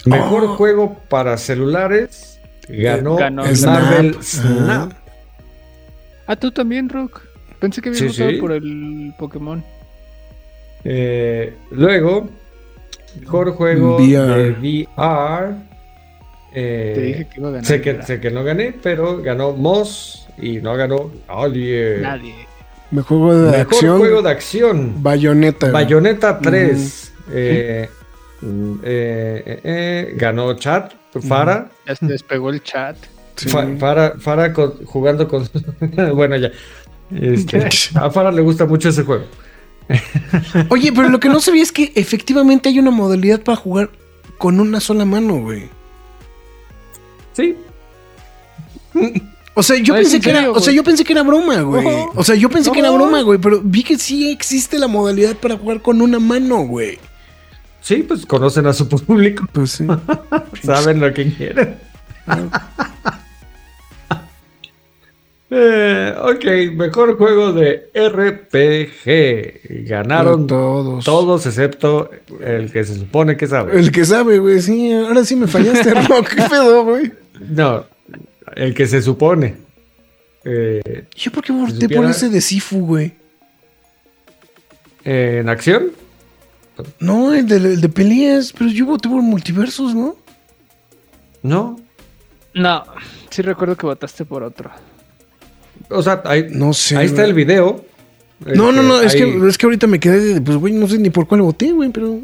mejor Oh. juego para celulares. Ganó, Ganó Marvel Snap. Ah, tú también, Rock. Pensé que había Sí, votado sí. por el Pokémon. Eh, luego, mejor juego VR. de VR. Eh, Te dije que iba a ganar. sé, que, ¿verdad? sé que no gané, pero ganó Moss y no ganó nadie. Nadie. Mejor juego de Mejor acción. juego de acción. Bayonetta. güey. Bayonetta 3. eh, mm, eh, eh, eh, ganó Chat. Fara. Ya se despegó el chat. Sí. Fa- Fara, Fara con- jugando con. [LAUGHS] bueno, ya. Este, [LAUGHS] a Fara le gusta mucho ese juego. Oye, pero lo que no sabía es que efectivamente hay una modalidad para jugar con una sola mano, güey. Sí. O sea, yo pensé en que era, o sea, yo pensé que era broma, güey. No. O sea, yo pensé que era broma, güey, pero vi que sí existe la modalidad para jugar con una mano, güey. Sí, pues conocen a su público. Pues sí. [LAUGHS] Saben lo que quieren. [LAUGHS] Eh, ok, mejor juego de RPG. Ganaron todos. todos excepto el que se supone que sabe. El que sabe, güey, sí. Ahora sí me fallaste, [LAUGHS] Rock. ¿Qué pedo, güey? No, el que se supone. Eh, ¿Yo por qué voté por ese de Sifu, güey? en acción, No, el de, el de peleas, pero yo voté por multiversos, ¿no? no. No, sí recuerdo que votaste por otro. O sea, ahí, No sé. ahí está el video. No, no, no, es Ahí que, es que ahorita me quedé, de, pues, güey, no sé ni por cuál voté, güey, pero...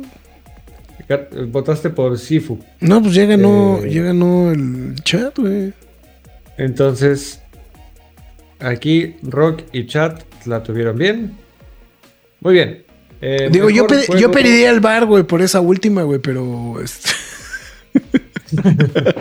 Votaste por Sifu. No, pues ya ganó, Eh. ya ganó el chat, güey. Entonces, aquí Rock y Chat la tuvieron bien. Muy bien. Eh, Digo, yo, juego- yo perdí al bar, güey, por esa última, güey, pero... este, [LAUGHS]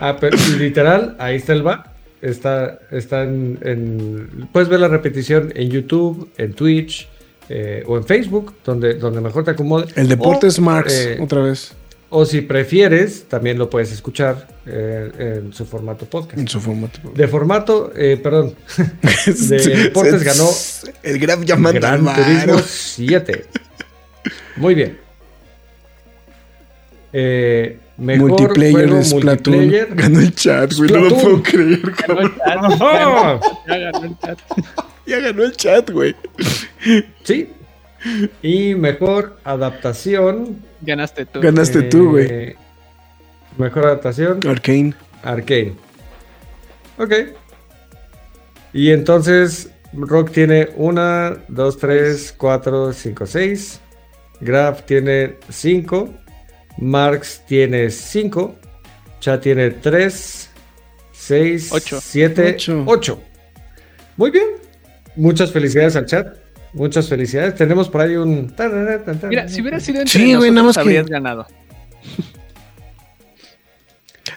Ah, pero literal, ahí está el bar. Está, está en, en- Puedes ver la repetición en YouTube, en Twitch eh, o en Facebook, donde, donde mejor te acomode. El Deportes O, Marx, eh, otra vez, o si prefieres, también lo puedes escuchar eh, en su formato podcast. en su formato. De formato, eh, perdón, [LAUGHS] de deportes ganó El Graf llamando Gran. Turismo 7. Muy bien. Eh, mejor multiplayer juego de Splatoon. multiplayer. Ganó el chat, güey, no lo puedo creer. Ganó el chat. Ya ganó el chat. Ya ganó el chat, güey. Sí. Y mejor adaptación. Ganaste tú. Ganaste tú, güey. eh, Mejor adaptación. Arcane. Arcane. Ok. Y entonces Rock tiene una, dos, tres, cuatro, cinco, seis. Graf tiene cinco. Marx tiene cinco. Chat tiene tres, seis, Ocho. siete, Ocho. ocho. Muy bien. Muchas felicidades al chat. Muchas felicidades. Tenemos por ahí un. Mira, si hubiera sido entre Sí, güey, nada más nosotros, que- habrías ganado.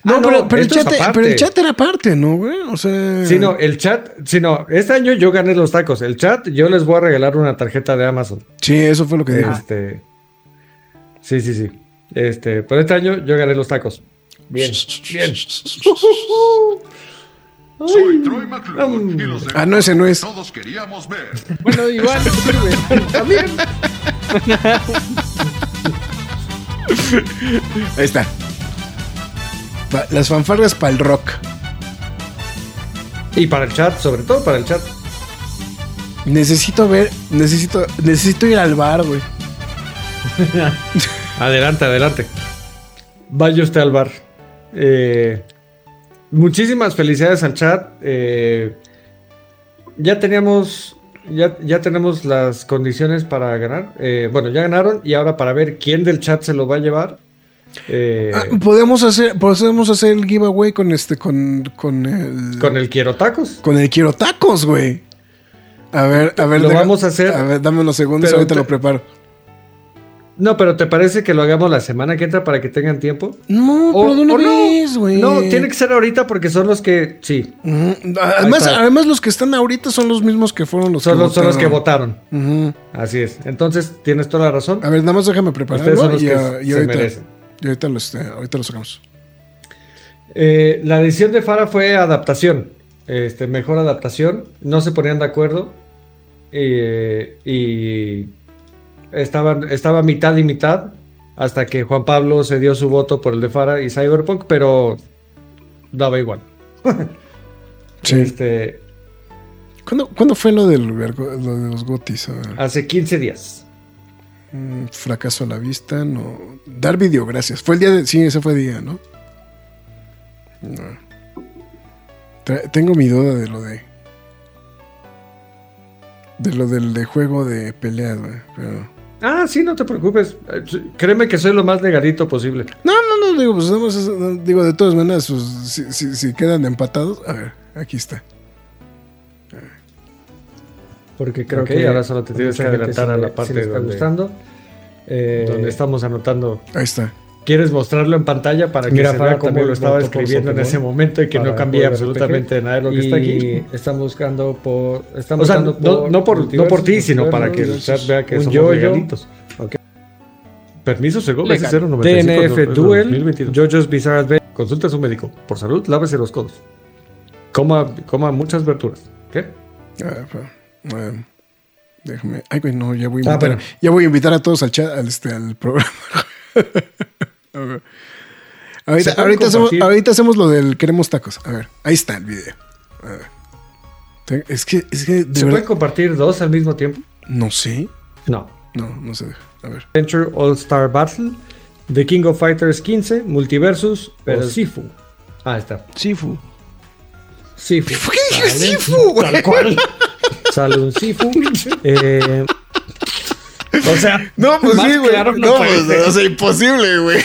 No, Ah, pero, no, pero el chat, aparte. pero el chat era aparte, ¿no, güey? O sea. Sí, no, el chat, sí, no, este año yo gané los tacos. El chat, yo les voy a regalar una tarjeta de Amazon. Sí, eso fue lo que dijo. Este, sí, sí, sí. Este, por este año yo gané los tacos. Bien, bien. Soy Troy McClure y los Ah, no, ese no es. todos queríamos ver. Bueno, igual sirve. También. Ahí está. Pa- las fanfarras para el rock. Y para el chat, sobre todo para el chat. Necesito ver, necesito, necesito ir al bar, güey. [LAUGHS] Adelante, adelante. Vaya usted al bar. Eh, muchísimas felicidades al chat. Eh, ya teníamos. Ya, ya tenemos las condiciones para ganar. Eh, bueno, ya ganaron. Y ahora para ver quién del chat se lo va a llevar. Eh, Ah, podemos hacer, podemos hacer el giveaway con este, con, con el, con el quiero tacos. con el quiero tacos, güey. A ver, a ver, Lo deja- vamos a hacer, A ver, dame unos segundos, ahorita te- lo preparo. No, pero ¿te parece que lo hagamos la semana que entra para que tengan tiempo? No, O- pero de una vez, güey. No, tiene que ser ahorita porque son los que. Sí. Además, además, los que están ahorita son los mismos que fueron los son, que los, son los que votaron. Así es. Entonces, tienes toda la razón. A ver, nada más déjame prepararlo son los y, que y se ahorita, merecen. y ahorita, lo, este, ahorita lo sacamos. Eh, la decisión de Fara fue adaptación. Este, mejor adaptación. No se ponían de acuerdo. Eh, y estaban, estaba mitad y mitad. Hasta que Juan Pablo se dio su voto por el de Fara y Cyberpunk, pero daba igual. [LAUGHS] Sí. Este, ¿Cuándo, cuándo fue lo, del, lo de los gotis? Hace 15 días. Mm, fracaso a la vista, no. Dar video, gracias. Fue el día de. Sí, ese fue el día, ¿no? No. Tra- Tengo mi duda de lo de. De lo del de juego de peleas, güey. Pero. Ah, sí, no te preocupes. Eh, Créeme que soy lo más legalito posible. No, no, no, digo, pues digo, de todas maneras, pues, si, si- si quedan empatados, a ver, aquí está. Porque creo que ahora solo te tienes que adelantar a la parte le está donde, gustando. eh, donde estamos anotando. Ahí está. ¿Quieres mostrarlo en pantalla para que Mira, se vea cómo lo estaba escribiendo en ese momento y que no de absolutamente nada de lo que está aquí? Están buscando por. Están O sea, no, no por, no por ti, sino para que el chat vea que un somos yo-yo. legalitos. Permiso según. DNF Duel, JoJo's Bizarre Adventure. Consulte a su médico. Por salud, lávese los codos. Coma, coma muchas verduras. ¿Qué? Ah, pero, bueno, déjame. Ay, güey, no, ya voy a Ah, invitar, bueno. ya voy a invitar a todos al chat, al, este, al programa. [LAUGHS] Ahorita, ¿Se pueden ahorita, hacemos, compartir? ahorita hacemos lo del queremos tacos. A ver, ahí está el video. A ver. Es que, es que, ¿Se pueden compartir dos al mismo tiempo? no sé. No. No, no se deja. A ver. Adventure All Star Battle, The King of Fighters 15, Multiversus Pero Sifu. Ah, está. Sifu. Sifu. ¿Por qué dije. Sifu, güey? Tal cual. [LAUGHS] Sale un Sifu. Eh, [LAUGHS] o sea, No, pues más sí, güey. claro no no, pues, o sea, imposible, güey.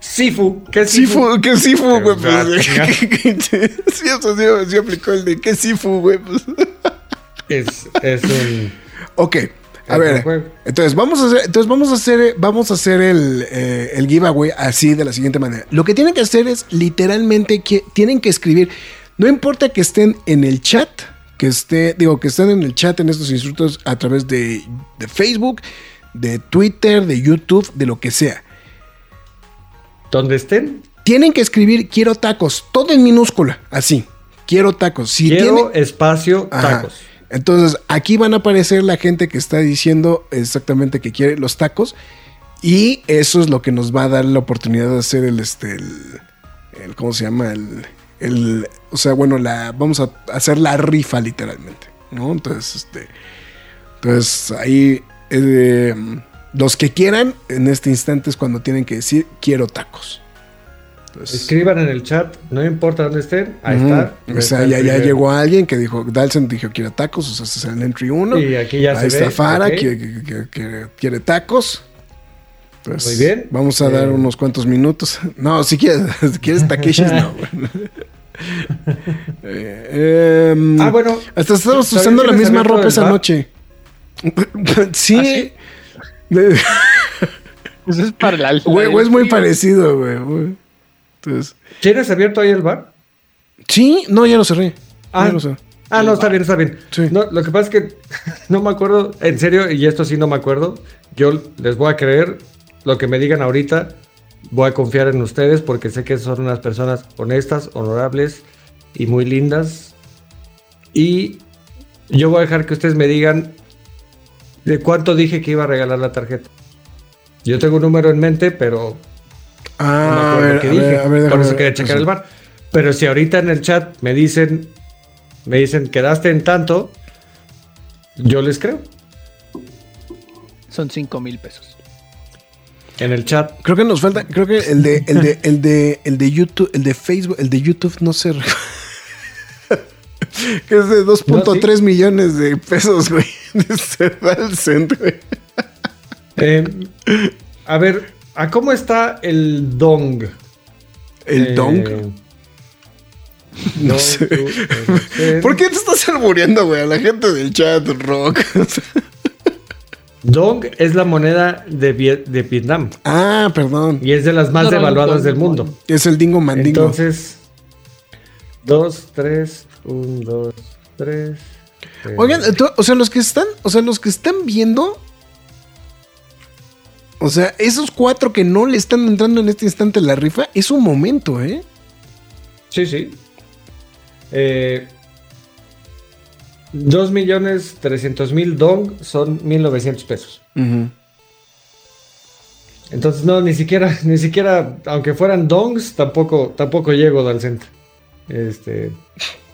Sifu. ¿Qué es Sifu, ¿qué Sifu, güey? Pues, [LAUGHS] sí, eso sí, sí aplicó el de ¿qué Sifu, güey? Pues. Es, es un. Ok, a ver. juego. Entonces vamos a hacer, entonces vamos a hacer, vamos a hacer el, eh, el giveaway así de la siguiente manera. Lo que tienen que hacer es literalmente que tienen que escribir. No importa que estén en el chat, que esté, digo, que estén en el chat en estos instructos a través de, de Facebook, de Twitter, de YouTube, de lo que sea. Donde estén, Tienen que escribir quiero tacos, todo en minúscula, así. Quiero tacos. Si quiero tiene- espacio Ajá. tacos. Entonces, aquí van a aparecer la gente que está diciendo exactamente que quiere los tacos. Y eso es lo que nos va a dar la oportunidad de hacer el, este, el, el- ¿cómo se llama? El, el- o sea, bueno, la, vamos a hacer la rifa literalmente, ¿no? Entonces, este, entonces ahí, eh, los que quieran, en este instante es cuando tienen que decir, quiero tacos. Entonces, Escriban en el chat, no importa dónde estén, ahí ujú. está. O sea, ya, ya llegó alguien que dijo, Dalson dijo quiero tacos, o sea, ese es el entry 1. Y aquí ya Ahí se está ve, Fara, quiere tacos. Entonces, Muy bien. Vamos a dar Eh, unos cuantos minutos. [LAUGHS] No, si quieres, [LAUGHS] si quieres taquishis, no. güey. [LAUGHS] Eh, em, Ah, bueno. Hasta estamos ¿Todavía usando la misma ropa esa bar? noche. sí. ¿Ah, Eso es para el alfa. Güey, güey, es muy parecido, güey. güey. Entonces, ¿Tienes abierto ahí el bar? sí, no, ya lo cerré. Ah, Ya lo cerré. Ah, no, está bien, está bien. Sí. No, lo que pasa es que no me acuerdo, en serio, y esto sí no me acuerdo. Yo les voy a creer lo que me digan ahorita. Voy a confiar en ustedes porque sé que son unas personas honestas, honorables y muy lindas. Y yo voy a dejar que ustedes me digan de cuánto dije que iba a regalar la tarjeta. Yo tengo un número en mente, pero no me Ah, a ver, qué a dije. ver, a ver, Por eso quería checar el bar. Pero si ahorita en el chat me dicen, me dicen, quedaste en tanto, yo les creo. Son 5 mil pesos. En el chat. Creo que nos falta, creo que el de, el de, el de, el de YouTube, el de Facebook, el de YouTube no sé. [LAUGHS] que es de 2.3 No, sí. millones de pesos, güey. [LAUGHS] De Cedal Cent, güey. Eh, a ver, ¿a cómo está el dong? El Eh, Dong. No sé. ¿Por qué te estás albureando, güey? A la gente del chat, rock. [LAUGHS] Dong es la moneda de, de Vietnam ah, perdón. y es de las más devaluadas del mundo. Es el dingo mandingo. Entonces, dos, tres, un, dos, tres. eh, Oigan, ento- o sea, los que están, o sea, los que están viendo. O sea, esos cuatro que no le están entrando en este instante a la rifa, es un momento, ¿eh? Sí, sí. Eh, 2 millones 300 mil dong son 1900 pesos. Entonces, no, ni siquiera, [LAUGHS] ni siquiera, aunque fueran dongs, tampoco, tampoco llego al centro. Este,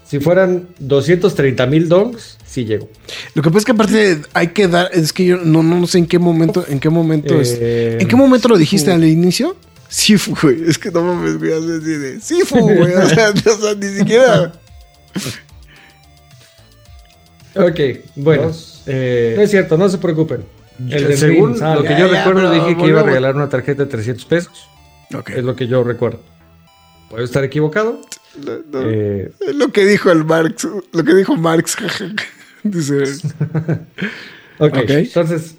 si fueran 230 mil dongs, sí llego. Lo que pasa es que aparte hay que dar, es que yo no, no sé en qué momento, en qué momento es. Eh, ¿En qué momento lo dijiste fu- al inicio? Sí, fu, güey. Es que no mames, güey. así de, sí, fu, güey. O sea, [LAUGHS] o sea, ni siquiera. [LAUGHS] Ok, bueno, eh, no es cierto, no se preocupen. El de Según lo que Ya, yo ya, recuerdo, dije que iba a regalar una tarjeta de 300 pesos. Ok. Es lo que yo recuerdo. Puedo estar equivocado. No, no. Eh, Es Lo que dijo el Marx, lo que dijo Marx. [LAUGHS] Dice. [LAUGHS] ok, Ok. entonces.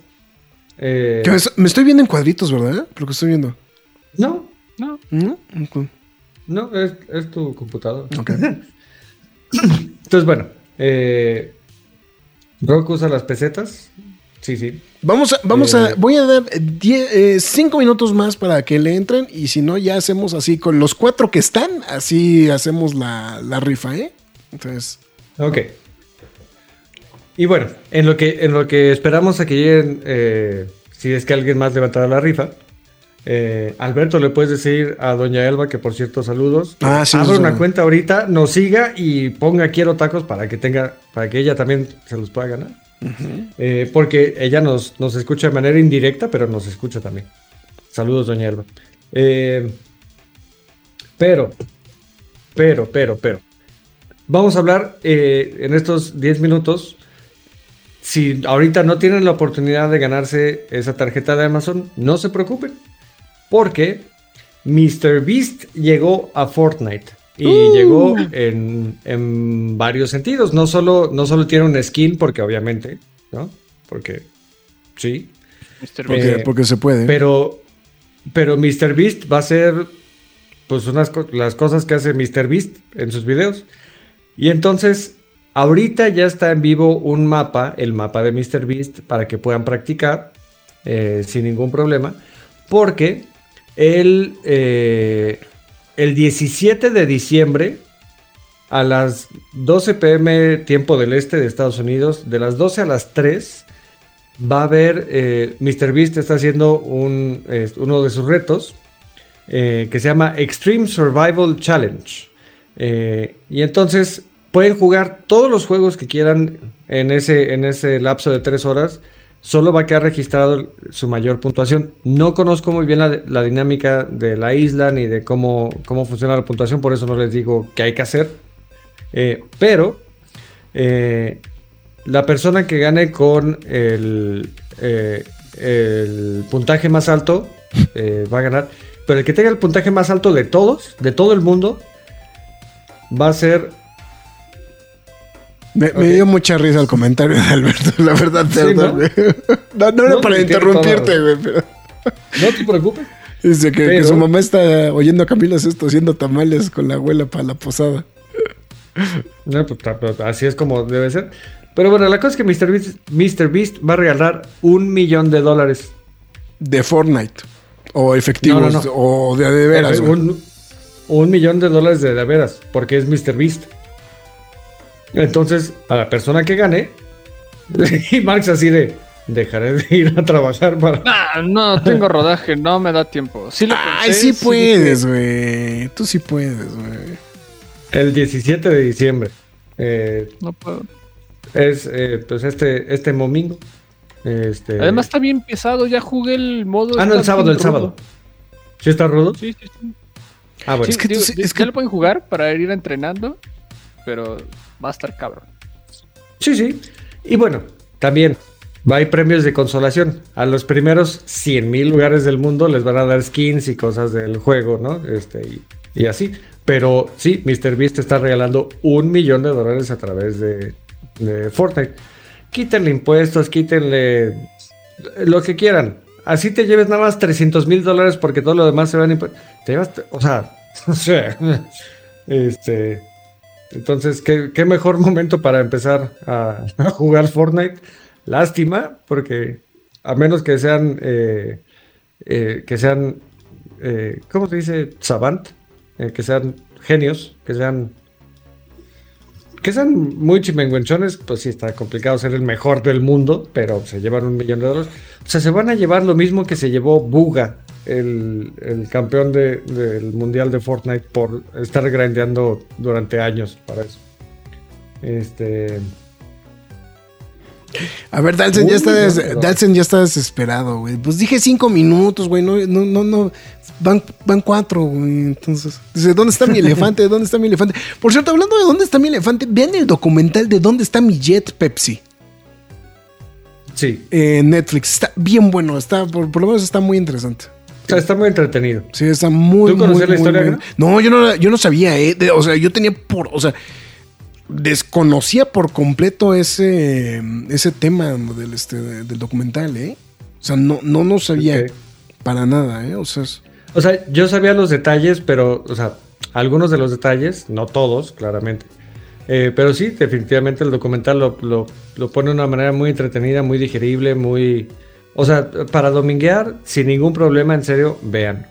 eh, que me, me estoy viendo en cuadritos, ¿verdad? Lo que estoy viendo. no, No, ¿No? No, es, es tu computador. Ok. [LAUGHS] Entonces, bueno. Eh, Rock usa las pesetas. Sí, sí. Vamos a, vamos a, Eh. voy a dar 5 minutos más para que le entren y si no ya hacemos así con los cuatro que están, así hacemos la, la rifa, ¿eh? Entonces, Ok. Y bueno, en lo que, en lo que esperamos a que lleguen, eh, si es que alguien más levantará la rifa, eh, Alberto, le puedes decir a Doña Elba, que por cierto, saludos. Ah, sí, Abra sí, una sí. cuenta ahorita, nos siga y ponga quiero tacos para que tenga, para que ella también se los pueda ganar. Eh, porque ella nos, nos escucha de manera indirecta, pero nos escucha también. Saludos, Doña Elba. Eh, pero, pero, pero, pero. Vamos a hablar en estos 10 minutos. Si ahorita no tienen la oportunidad de ganarse esa tarjeta de Amazon, no se preocupen. Porque MrBeast llegó a Fortnite. Y llegó en, en varios sentidos. No solo, no solo tiene un skin, porque obviamente, ¿no? Porque sí. Mr. porque, Eh, porque se puede. Pero, pero MrBeast va a ser pues unas co- las cosas que hace MrBeast en sus videos. Y entonces, ahorita ya está en vivo un mapa, el mapa de MrBeast, para que puedan practicar eh, sin ningún problema. Porque el, eh, el 17 de diciembre, a las 12 pm tiempo del este de Estados Unidos, de las 12 a las 3, va a haber, eh, MrBeast está haciendo un, uno de sus retos eh, que se llama Extreme Survival Challenge. Eh, y entonces pueden jugar todos los juegos que quieran en ese, en ese lapso de tres horas. Solo va a quedar registrado su mayor puntuación. No conozco muy bien la, dinámica de la isla ni de cómo, cómo funciona la puntuación, por eso no les digo qué hay que hacer. Eh, pero eh, la persona que gane con el, eh, el puntaje más alto va a ganar. Pero el que tenga el puntaje más alto de todos, de todo el mundo, va a ser. Me, dio mucha risa el comentario de Alberto, [LAUGHS] la verdad, Sí, perdón, ¿no? güey. No, no era No, para interrumpirte, güey, pero No te preocupes. dice que, su mamá está oyendo a Camila Sesto haciendo tamales con la abuela para la posada. No, pues, así es como debe ser. Pero bueno, la cosa es que Mr. Beast, Mr. Beast va a regalar un millón de dólares. De Fortnite. O efectivos. No, no, no. O de, de veras. Un, un millón de dólares de, de veras, porque es Mr. Beast. Entonces, a la persona que gane, [LAUGHS] y Marx así de, dejaré de ir a trabajar para... Ah, no, tengo rodaje, no me da tiempo. Sí lo Ay, pensé, sí puedes, güey. Tú sí puedes, güey. El 17 de diciembre. Eh, No puedo. es eh, pues este, este domingo. Este... Además está bien pesado, ya jugué el modo. Ah, no, el sábado, el sábado. ¿Sí está rudo? Sí, sí, sí. Ah, bueno. Sí, Es que digo, es que- lo pueden jugar para ir entrenando, pero va a estar cabrón. Sí, sí. Y bueno, también va a haber premios de consolación. A los primeros 100 mil lugares del mundo les van a dar skins y cosas del juego, ¿no? Este, y, y así. Pero sí, MrBeast está regalando un millón de dólares a través de, Fortnite. Quítenle impuestos, quítenle lo que quieran. Así te lleves nada más 300 mil dólares porque todo lo demás se van a impu- Te llevas, o sea, [LAUGHS] o sea, [LAUGHS] este, entonces, ¿qué, qué mejor momento para empezar a, jugar Fortnite. Lástima, porque a menos que sean, eh, eh, que sean, eh, ¿cómo se dice? Savant, Eh, que sean genios, que sean, que sean muy chimenguenchones, pues sí está complicado ser el mejor del mundo, pero se llevan un millón de dólares. O sea, se van a llevar lo mismo que se llevó Buga, el, el campeón de- del mundial de Fortnite, por estar grandeando durante años para eso. Este. A ver, Dalsen ya está, no, des- pero- Dalsen ya está desesperado, güey. Pues dije cinco minutos, güey. No, no, no, no. Van, van cuatro, güey. Entonces, dice, ¿dónde está mi elefante? [LAUGHS] ¿Dónde está mi elefante? Por cierto, hablando de dónde está mi elefante, vean el documental de dónde está mi jet Pepsi. Sí, eh, En Netflix. Está bien bueno. Está, por, por lo menos está muy interesante. O sea, está muy entretenido. Sí, está muy, ¿Tú muy, conocías la historia, muy- no? No, yo no, yo no sabía, eh. De- o sea, yo tenía por, o sea, desconocía por completo ese, ese tema del, este, del documental, eh. O sea, no, no, no sabía para nada, eh. O sea, es- O sea, yo sabía los detalles, pero, o sea, algunos de los detalles, no todos, claramente. Eh, pero sí, definitivamente el documental lo, lo- lo pone de una manera muy entretenida, muy digerible, muy... O sea, para dominguear, sin ningún problema, en serio, vean.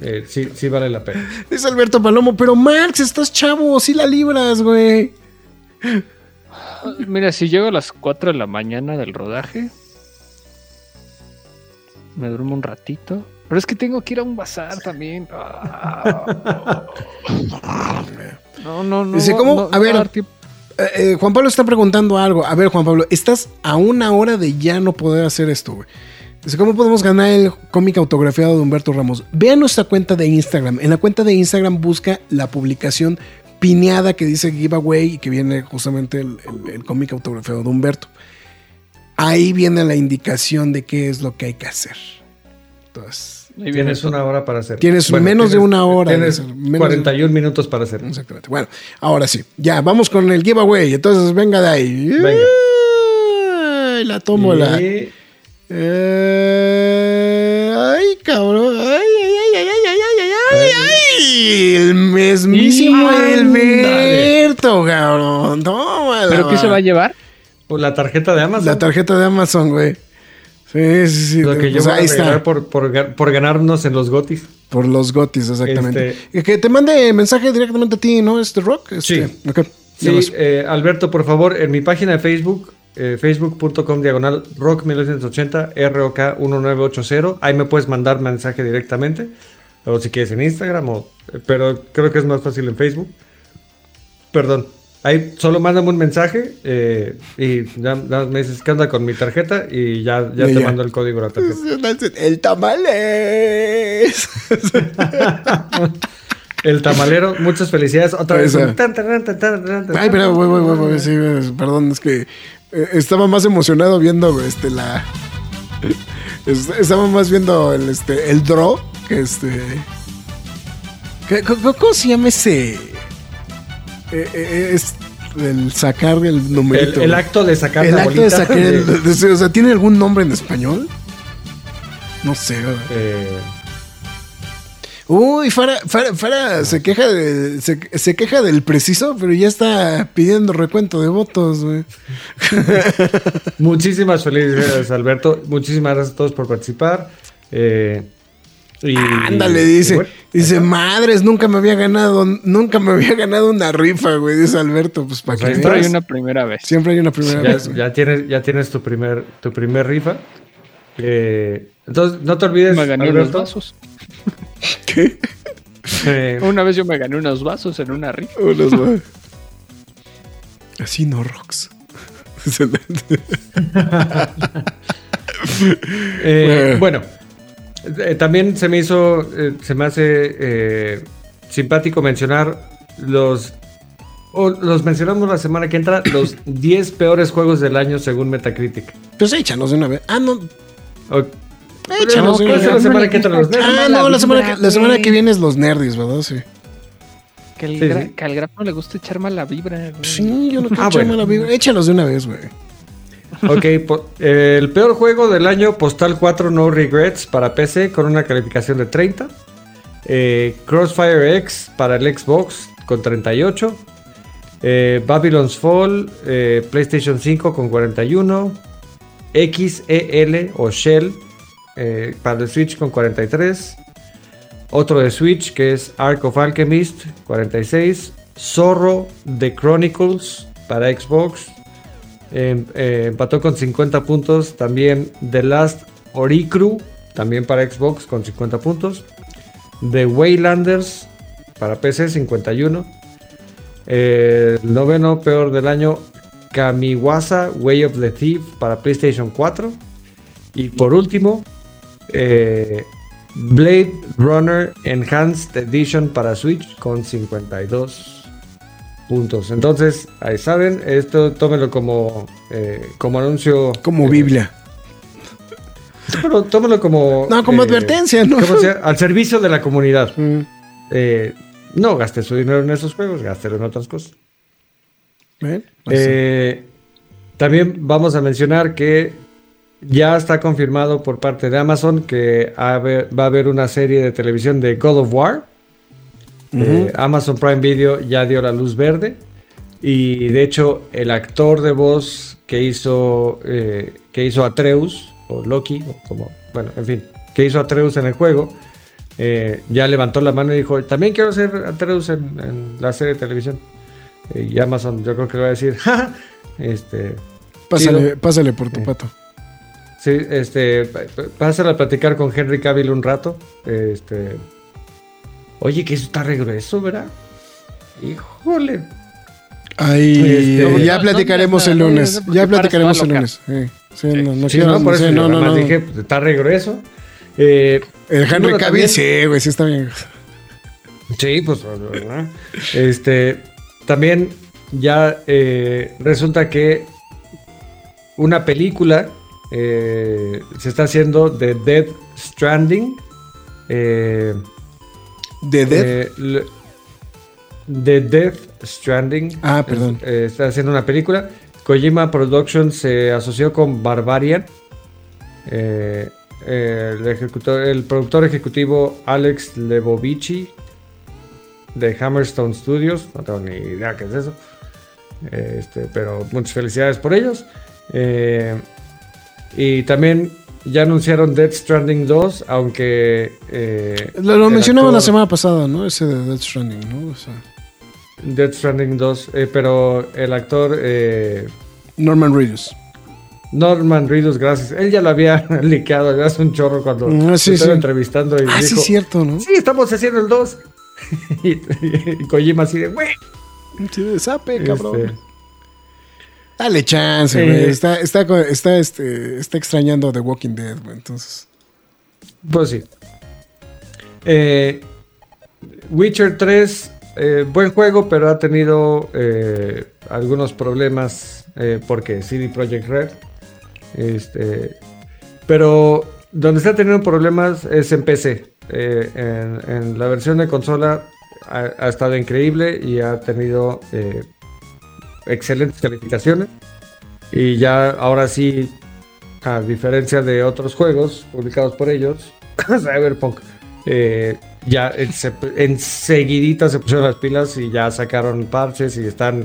Eh, sí, sí vale la pena. [LAUGHS] dice Alberto Palomo, pero Max, estás chavo, sí la libras, güey. Mira, si llego a las 4 de la mañana del rodaje, me duermo un ratito. Pero es que tengo que ir a un bazar también. Ah. [LAUGHS] No, no, no. Dice, ¿cómo? no- A ver. Eh, eh, Juan Pablo está preguntando algo. A ver, Juan Pablo, estás a una hora de ya no poder hacer esto, güey. ¿cómo podemos ganar el cómic autografiado de Humberto Ramos? Ve nuestra cuenta de Instagram. En la cuenta de Instagram busca la publicación pineada que dice giveaway y que viene justamente el, el- el cómic autografiado de Humberto. Ahí viene la indicación de qué es lo que hay que hacer. Entonces, Ahí tienes una hora para hacerlo. Tienes menos de una hora. Tienes menos 41 de... minutos para hacerlo. Exactamente. Bueno, ahora sí. Ya, vamos con el giveaway. Entonces, venga de ahí. Venga. La tomo la. Eh... Ay, cabrón. Ay, ay, ay, ay, ay, ay, ay, ay. El mismísimo. Alberto, cabrón. Tómala. ¿Pero qué se va a llevar? Pues la tarjeta de Amazon. La tarjeta de Amazon, güey. Sí, sí, sí. Lo que yo Pues voy a ahí está. por, por, ga- por ganarnos en los gotis. Por los gotis, exactamente. Este- Que te mande mensaje directamente a ti, ¿no? Este rock. Este, Sí. ok. Ya Sí, eh, Alberto, por favor, en mi página de Facebook, eh, facebook.com diagonal rock 1980 ROK 1980, ahí me puedes mandar mensaje directamente, o si quieres en Instagram, o, pero creo que es más fácil en Facebook. Perdón, ahí solo mándame un mensaje eh, y ya, ya me dices qué onda con mi tarjeta y ya, ya Y te ya. mando el código de la tarjeta. [LAUGHS] El tamales. [LAUGHS] El tamalero, muchas felicidades. Otra vez. Esa. Ay, pero, güey, güey, güey, sí, perdón, es que eh, estaba más emocionado viendo este la. [LAUGHS] es- Estaba más viendo el este el draw que este. ¿qué- ¿Cómo, cómo se llama ese? Eh, eh, es el sacar el numerito. el acto de sacar El la acto de sacar de- el. de- o sea, ¿tiene algún nombre en español? No sé, eh, Uy, Fara, Fara- Fara se queja de, se, se queja del preciso, pero ya está pidiendo recuento de votos, güey. [LAUGHS] Muchísimas felicidades, Alberto. Muchísimas gracias a todos por participar. Eh, y, Ándale, dice. y bueno, dice, madres, nunca me había ganado, nunca me había ganado una rifa, güey. Dice Alberto, pues para Pues que Siempre hay una primera vez. Siempre hay una primera ya, vez. güey. ya tienes, ya tienes tu primer, tu primer rifa. Eh, entonces, no te olvides, Me gané unos vasos. [LAUGHS] ¿Qué? eh, Una vez yo me gané unos vasos en una rifa. Unos, güey. [LAUGHS] Así no rocks. [LAUGHS] Eh, bueno, eh, también se me hizo, eh, se me hace eh, simpático mencionar los, o los mencionamos la semana que entra, [COUGHS] los 10 peores juegos del año según Metacritic. pues échanos de una vez. Ah, no. O- Échanos de una ser la vez. semana que entra los nerds. Ah, no, la semana, que, la semana que viene es los nerds, ¿verdad? Sí. Que, el Sí, sí. que al grafo le gusta echar mala vibra. güey. Sí, yo no quiero Ah, echarme bueno. la vibra. Échalos de una vez, güey. [LAUGHS] Ok, eh, el peor juego del año, Postal 4 No Regrets para PC con una calificación de 30. Eh, Crossfire X para el Xbox con 38. Eh, Babylon's Fall, PlayStation 5 con 41. XEL o Shell para el Switch con 43. Otro de Switch que es Ark of Alchemist 46. Zorro The Chronicles para Xbox Em- eh, empató con 50 puntos. También The Last Oricru, también para Xbox con 50 puntos. The Waylanders para PC 51. Eh, el noveno peor del año, Kamiwasa Way of the Thief para PlayStation 4. Y por último, eh, Blade Runner Enhanced Edition para Switch con 52 puntos. Entonces, ahí saben, esto tómelo como, eh, como anuncio. Como eh, Biblia. pero tómelo como. No, como eh, advertencia, ¿no? ¿cómo se llama? Al servicio de la comunidad. Mm. Eh, no gaste su dinero en esos juegos, gástelo en otras cosas. Pues. Eh, también vamos a mencionar que ya está confirmado por parte de Amazon que va a haber una serie de televisión de God of War. Eh, Amazon Prime Video ya dio la luz verde. Y de hecho, el actor de voz que hizo, eh, que hizo Atreus, o Loki, o como, bueno, en fin, que hizo Atreus en el juego, eh, ya levantó la mano y dijo: También quiero ser Atreus en, en la serie de televisión. Eh, y Amazon, yo creo que le va a decir: "Ja, ja, este, Pásale, pásale por tu pato. Sí, este, pásale a platicar con Henry Cavill un rato. Este, oye, que eso está re grueso, ¿verdad? Híjole. Ahí, Este- ya platicaremos no, el lunes. no, Ya platicaremos el lunes. Sí, sí, Sí. no, no Sí, quiero- no, por eso no, no, dije, pues, está re grueso. Eh, El Henry Cavill, también- sí, güey, sí está bien. Sí, pues. ¿verdad? Este. También ya eh, resulta que una película eh, se está haciendo de Dead Stranding. Eh, ¿De Dead? eh, le- de Death Stranding. Ah, perdón. Es- eh, está haciendo una película. Kojima Productions se asoció con Barbarian. Eh, eh, el, el productor ejecutivo Alex Lebovici de Hammerstone Studios. No tengo ni idea qué es eso. Este, pero muchas felicidades por ellos. Eh, y también ya anunciaron Death Stranding 2, aunque... eh, Lo, lo mencionamos la semana pasada, ¿no? Ese de Death Stranding, ¿no? O sea, Death Stranding 2, eh, pero el actor eh, Norman Reedus. Norman Reedus, gracias. Él ya lo había [LAUGHS] liqueado hace un chorro cuando Ah, sí, lo estaba sí. entrevistando y Ah, sí, dijo, es cierto, ¿no? sí, estamos haciendo el 2. [LAUGHS] y, y Kojima así de, güey. Sí, de sape, cabrón. Este, Dale chance, Eh, güey. Está, está, está, este, está extrañando The Walking Dead, güey. Entonces. pues sí. Eh, Witcher 3, eh, buen juego, pero ha tenido eh, algunos problemas porque CD Projekt Red. Este, pero donde está teniendo problemas es en PC. En, en la versión de consola ha, ha estado increíble y ha tenido eh, excelentes calificaciones. Y ya ahora sí, a diferencia de otros juegos publicados por ellos, [LAUGHS] Cyberpunk, eh, ya eh, se- enseguidita se pusieron las pilas y ya sacaron parches y están,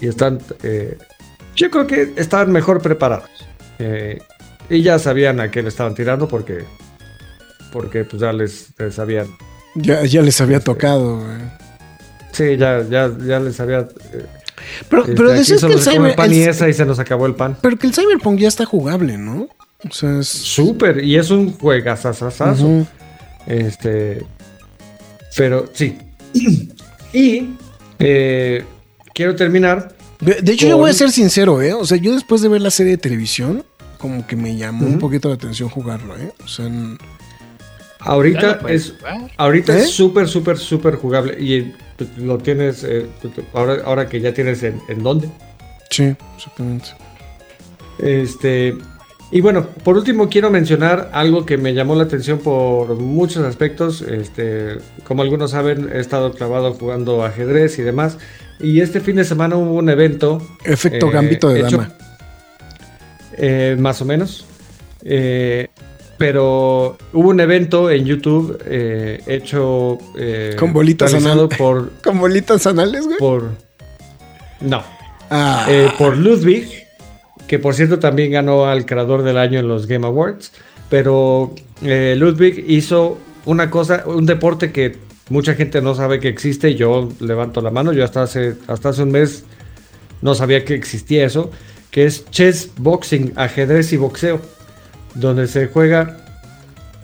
y están, eh, yo creo que estaban mejor preparados. Eh, y ya sabían a qué le estaban tirando porque, porque pues ya les, les habían, Ya, ya les había tocado, sí, ya, ya, ya les había... Pero, este, pero decías que el Cyber... pan y esa y se nos acabó el pan. pero que el Cyberpunk ya está jugable, ¿no? O sea, es... Súper, y es un juegazazazazo. Este. Pero sí. [CLEARS THROAT] y eh, quiero terminar. De, de hecho, yo voy a ser sincero, ¿eh? O sea, yo después de ver la serie de televisión, como que me llamó un poquito la atención jugarlo, ¿eh? O sea, en- Ahorita es. jugar. Ahorita ¿Eh? es súper, súper, súper jugable. Y lo tienes. eh, ahora, ahora que ya tienes en, en dónde. sí, exactamente. Este. Y bueno, por último quiero mencionar algo que me llamó la atención por muchos aspectos. Este, como algunos saben, he estado clavado jugando ajedrez y demás. Y este fin de semana hubo un evento. Efecto eh, gambito de hecho- dama. Eh, más o menos. Eh, pero hubo un evento en YouTube eh, hecho eh, Con bolitas realizado anal. por [LAUGHS] ¿Con bolitas anales, güey? por no Ah, eh, por Ludwig que por cierto también ganó al creador del año en los Game Awards pero eh, Ludwig hizo una cosa un deporte que mucha gente no sabe que existe yo levanto la mano yo hasta hace hasta hace un mes no sabía que existía eso que es chess boxing ajedrez y boxeo donde se juega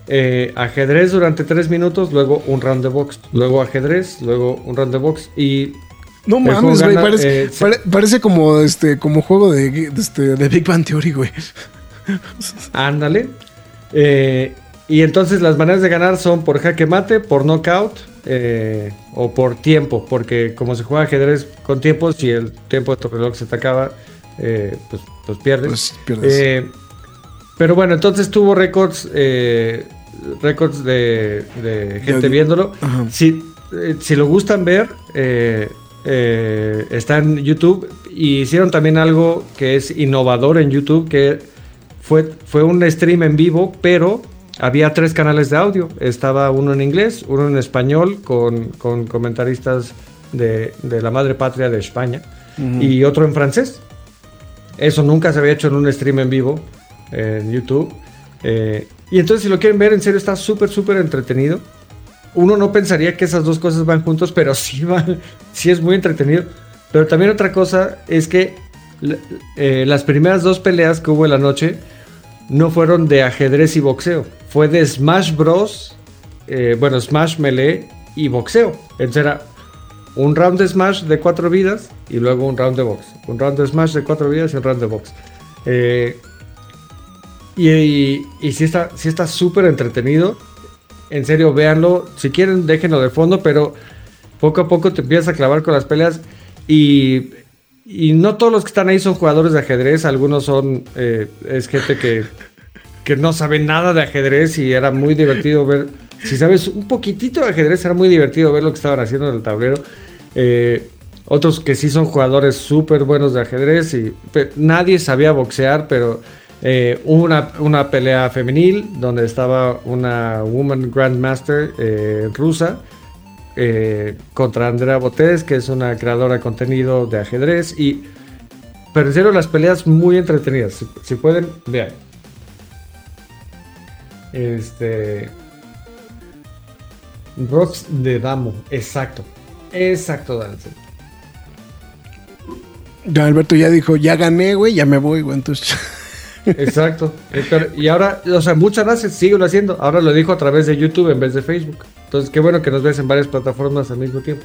eh, ajedrez durante tres minutos, luego un round de box, luego ajedrez, luego un round de box y no mames, güey. Parece, eh, pare- parece como este, como juego de, de este, de Big Bang Theory, güey. ándale. Eh, y entonces las maneras de ganar son por jaque mate, por knockout eh, o por tiempo, porque como se juega ajedrez con tiempo, si el tiempo de tu reloj se te acaba, eh, pues, pues pierdes. Pues pierdes. Pero bueno, entonces tuvo récords, eh, récords de, de gente viéndolo. Ajá. Si, eh, si lo gustan ver, eh, eh, está en YouTube. Y hicieron también algo que es innovador en YouTube, que fue, fue un stream en vivo, pero había tres canales de audio. Estaba uno en inglés, uno en español, con, con comentaristas de, de la madre patria de España, y otro en francés. Eso nunca se había hecho en un stream en vivo en YouTube. Eh, y entonces si lo quieren ver, en serio está súper, súper entretenido. Uno no pensaría que esas dos cosas van juntos, pero [LAUGHS] sí van, sí es muy entretenido. Pero también otra cosa es que eh, las primeras dos peleas que hubo en la noche no fueron de ajedrez y boxeo. Fue de Smash Bros. eh, bueno, Smash Melee y boxeo. Entonces era un round de Smash de cuatro vidas y luego un round de box. Un round de Smash de cuatro vidas y un round de box. Y, y, y está sí está súper entretenido. En serio, véanlo. Si quieren, déjenlo de fondo, pero poco a poco te empiezas a clavar con las peleas. Y, y no todos los que están ahí son jugadores de ajedrez. Algunos son. eh, es gente que, que no sabe nada de ajedrez y era muy divertido ver. Si sabes un poquitito de ajedrez, era muy divertido ver lo que estaban haciendo en el tablero. Eh, otros que sí son jugadores súper buenos de ajedrez y nadie sabía boxear, pero eh, una, una pelea femenil donde estaba una Woman Grandmaster eh, rusa eh, contra Andrea Botés, que es una creadora de contenido de ajedrez. Y, pero en serio, las peleas muy entretenidas. Si, pueden, vean. Este. Rocks de Damo, exacto. Exacto, Dante. Alberto ya dijo, ya gané, güey, ya me voy, güey. Entonces, [LAUGHS] Exacto. Y ahora, o sea, muchas gracias, síguelo haciendo. Ahora lo dijo a través de YouTube en vez de Facebook. Entonces, qué bueno que nos ves en varias plataformas al mismo tiempo.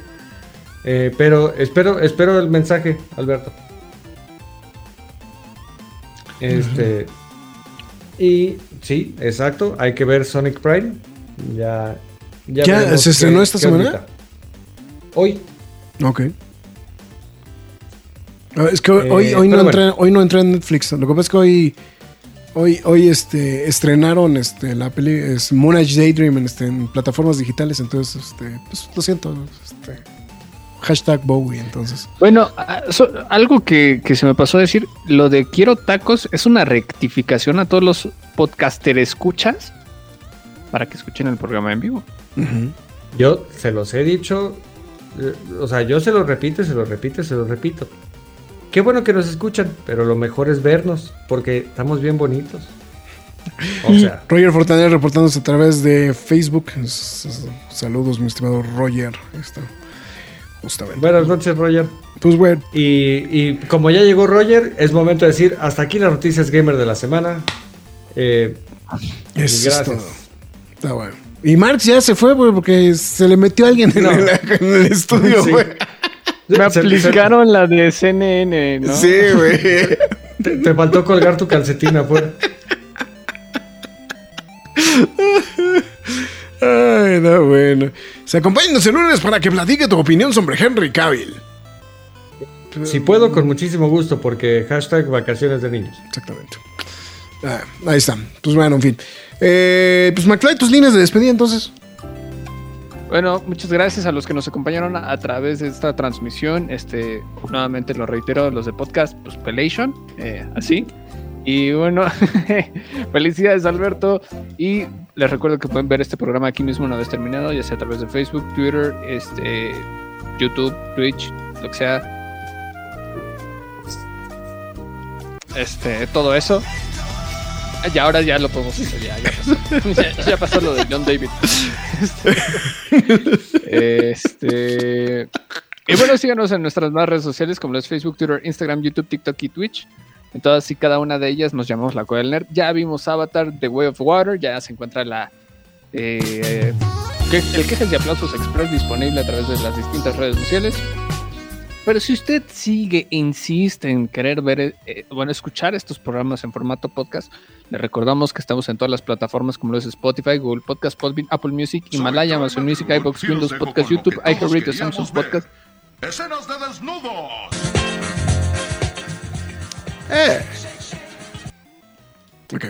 Eh, pero espero, espero el mensaje, Alberto. Este. Y sí, exacto. Hay que ver Sonic Prime. Ya. ¿Ya veremos se estrenó esta semana? Hoy. ok. Ah, Es que hoy, Eh, hoy, hoy no pero entré, hoy no entré en Netflix. Lo que pasa es que hoy, hoy, hoy este, estrenaron este, la peli es Moon Age Daydream en, este, en plataformas digitales. Entonces, este, pues, lo siento. Este, hashtag Bowie, entonces. Bueno, so- algo que, que se me pasó a decir, lo de quiero tacos es una rectificación a todos los podcaster escuchas para que escuchen el programa en vivo. Yo se los he dicho, eh, o sea, yo se lo repito, se lo repito, se lo repito. Qué bueno que nos escuchan, pero lo mejor es vernos, porque estamos bien bonitos. O sea, [LAUGHS] Roger Fortaner reportándose a través de Facebook. Saludos, mi estimado Roger. Está. Justamente. buenas noches, Roger. Pues bueno, Y, y como ya llegó Roger, es momento de decir hasta aquí las noticias gamer de la semana. Eh, eso Gracias. es todo. Está bueno. Y Marx ya se fue, güey, porque se le metió alguien en, el, en el estudio, [LAUGHS] Sí. Me [LAUGHS] aplicaron la de CNN, ¿no? Sí, güey. te, te faltó colgar tu calcetín afuera. Ay, no, bueno. Se acompáñenos el lunes para que platique tu opinión sobre Henry Cavill. Si puedo, con muchísimo gusto, porque hashtag vacaciones de niños. Exactamente. Ah, ahí está. Pues bueno, en fin. Eh, pues McFly, tus líneas de despedida entonces. Bueno, muchas gracias a los que nos acompañaron a, través de esta transmisión. Este, nuevamente lo reitero, los de podcast, pues Pelation, eh, así. Y bueno, [LAUGHS] felicidades Alberto. Y les recuerdo que pueden ver este programa aquí mismo una vez terminado, ya sea a través de Facebook, Twitter, este, YouTube, Twitch, lo que sea. Este, todo eso. [LAUGHS] Y ahora ya lo podemos hacer, ya, ya pasó. [LAUGHS] ya, ya pasó lo de John David. Este, este, y bueno, síganos en nuestras más redes sociales como los Facebook, Twitter, Instagram, YouTube, TikTok y Twitch. En todas y cada una de ellas nos llamamos La Cueva del Nerd. Ya vimos Avatar, The Way of Water, ya se encuentra la eh, el Quejas y Aplausos Express disponible a través de las distintas redes sociales. Pero si usted sigue e insiste en querer ver, eh, bueno, escuchar estos programas en formato podcast, le recordamos que estamos en todas las plataformas como lo es Spotify, Google Podcast, Podbean, Apple Music, Himalaya, Amazon Music, iBox, Windows Podcast, YouTube, iHeartRadio, Samsung Podcast. Escenas de desnudos. Eh. Ok.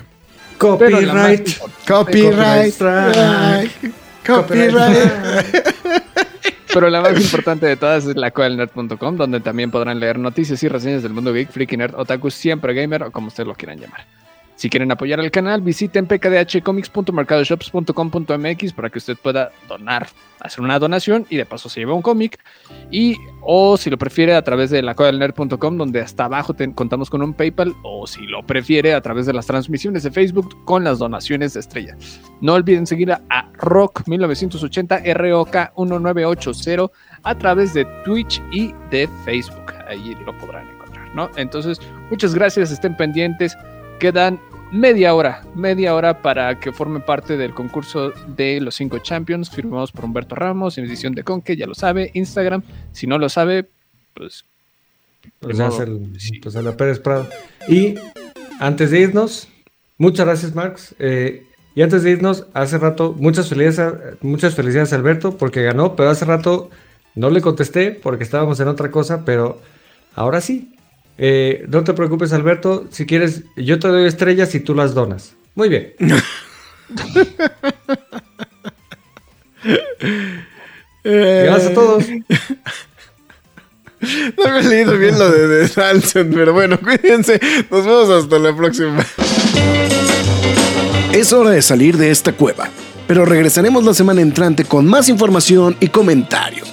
Copyright. Copyright. Copyright. Copyright. Pero la más importante de todas es la nerd.com, donde también podrán leer noticias y reseñas del mundo geek, freaky nerd, otaku, siempre gamer o como ustedes lo quieran llamar. Si quieren apoyar al canal, visiten pkdhcomics.mercadoshops.com.mx para que usted pueda donar, hacer una donación y de paso se lleva un cómic. Y, o si lo prefiere, a través de lacodelnerd.com, donde hasta abajo contamos con un PayPal, o si lo prefiere, a través de las transmisiones de Facebook con las donaciones de estrella. No olviden seguir a, a Rock1980, ROK1980 a través de Twitch y de Facebook. Ahí lo podrán encontrar, ¿no? Entonces, muchas gracias, estén pendientes. Quedan media hora, media hora para que forme parte del concurso de los cinco champions firmados por Humberto Ramos en edición de Conque, ya lo sabe, Instagram. Si no lo sabe, pues Pues, el- pues a la Pérez Prado. Y antes de irnos, muchas gracias, Marx. Eh, y antes de irnos, hace rato, muchas felicidades, muchas felicidades a Alberto porque ganó, pero hace rato no le contesté porque estábamos en otra cosa, pero ahora sí. Eh, no te preocupes, Alberto. Si quieres, yo te doy estrellas y tú las donas. Muy bien. Gracias a todos. No me he leído bien lo de, de pero bueno, cuídense. Nos vemos hasta la próxima. Es hora de salir de esta cueva, pero regresaremos la semana entrante con más información y comentarios.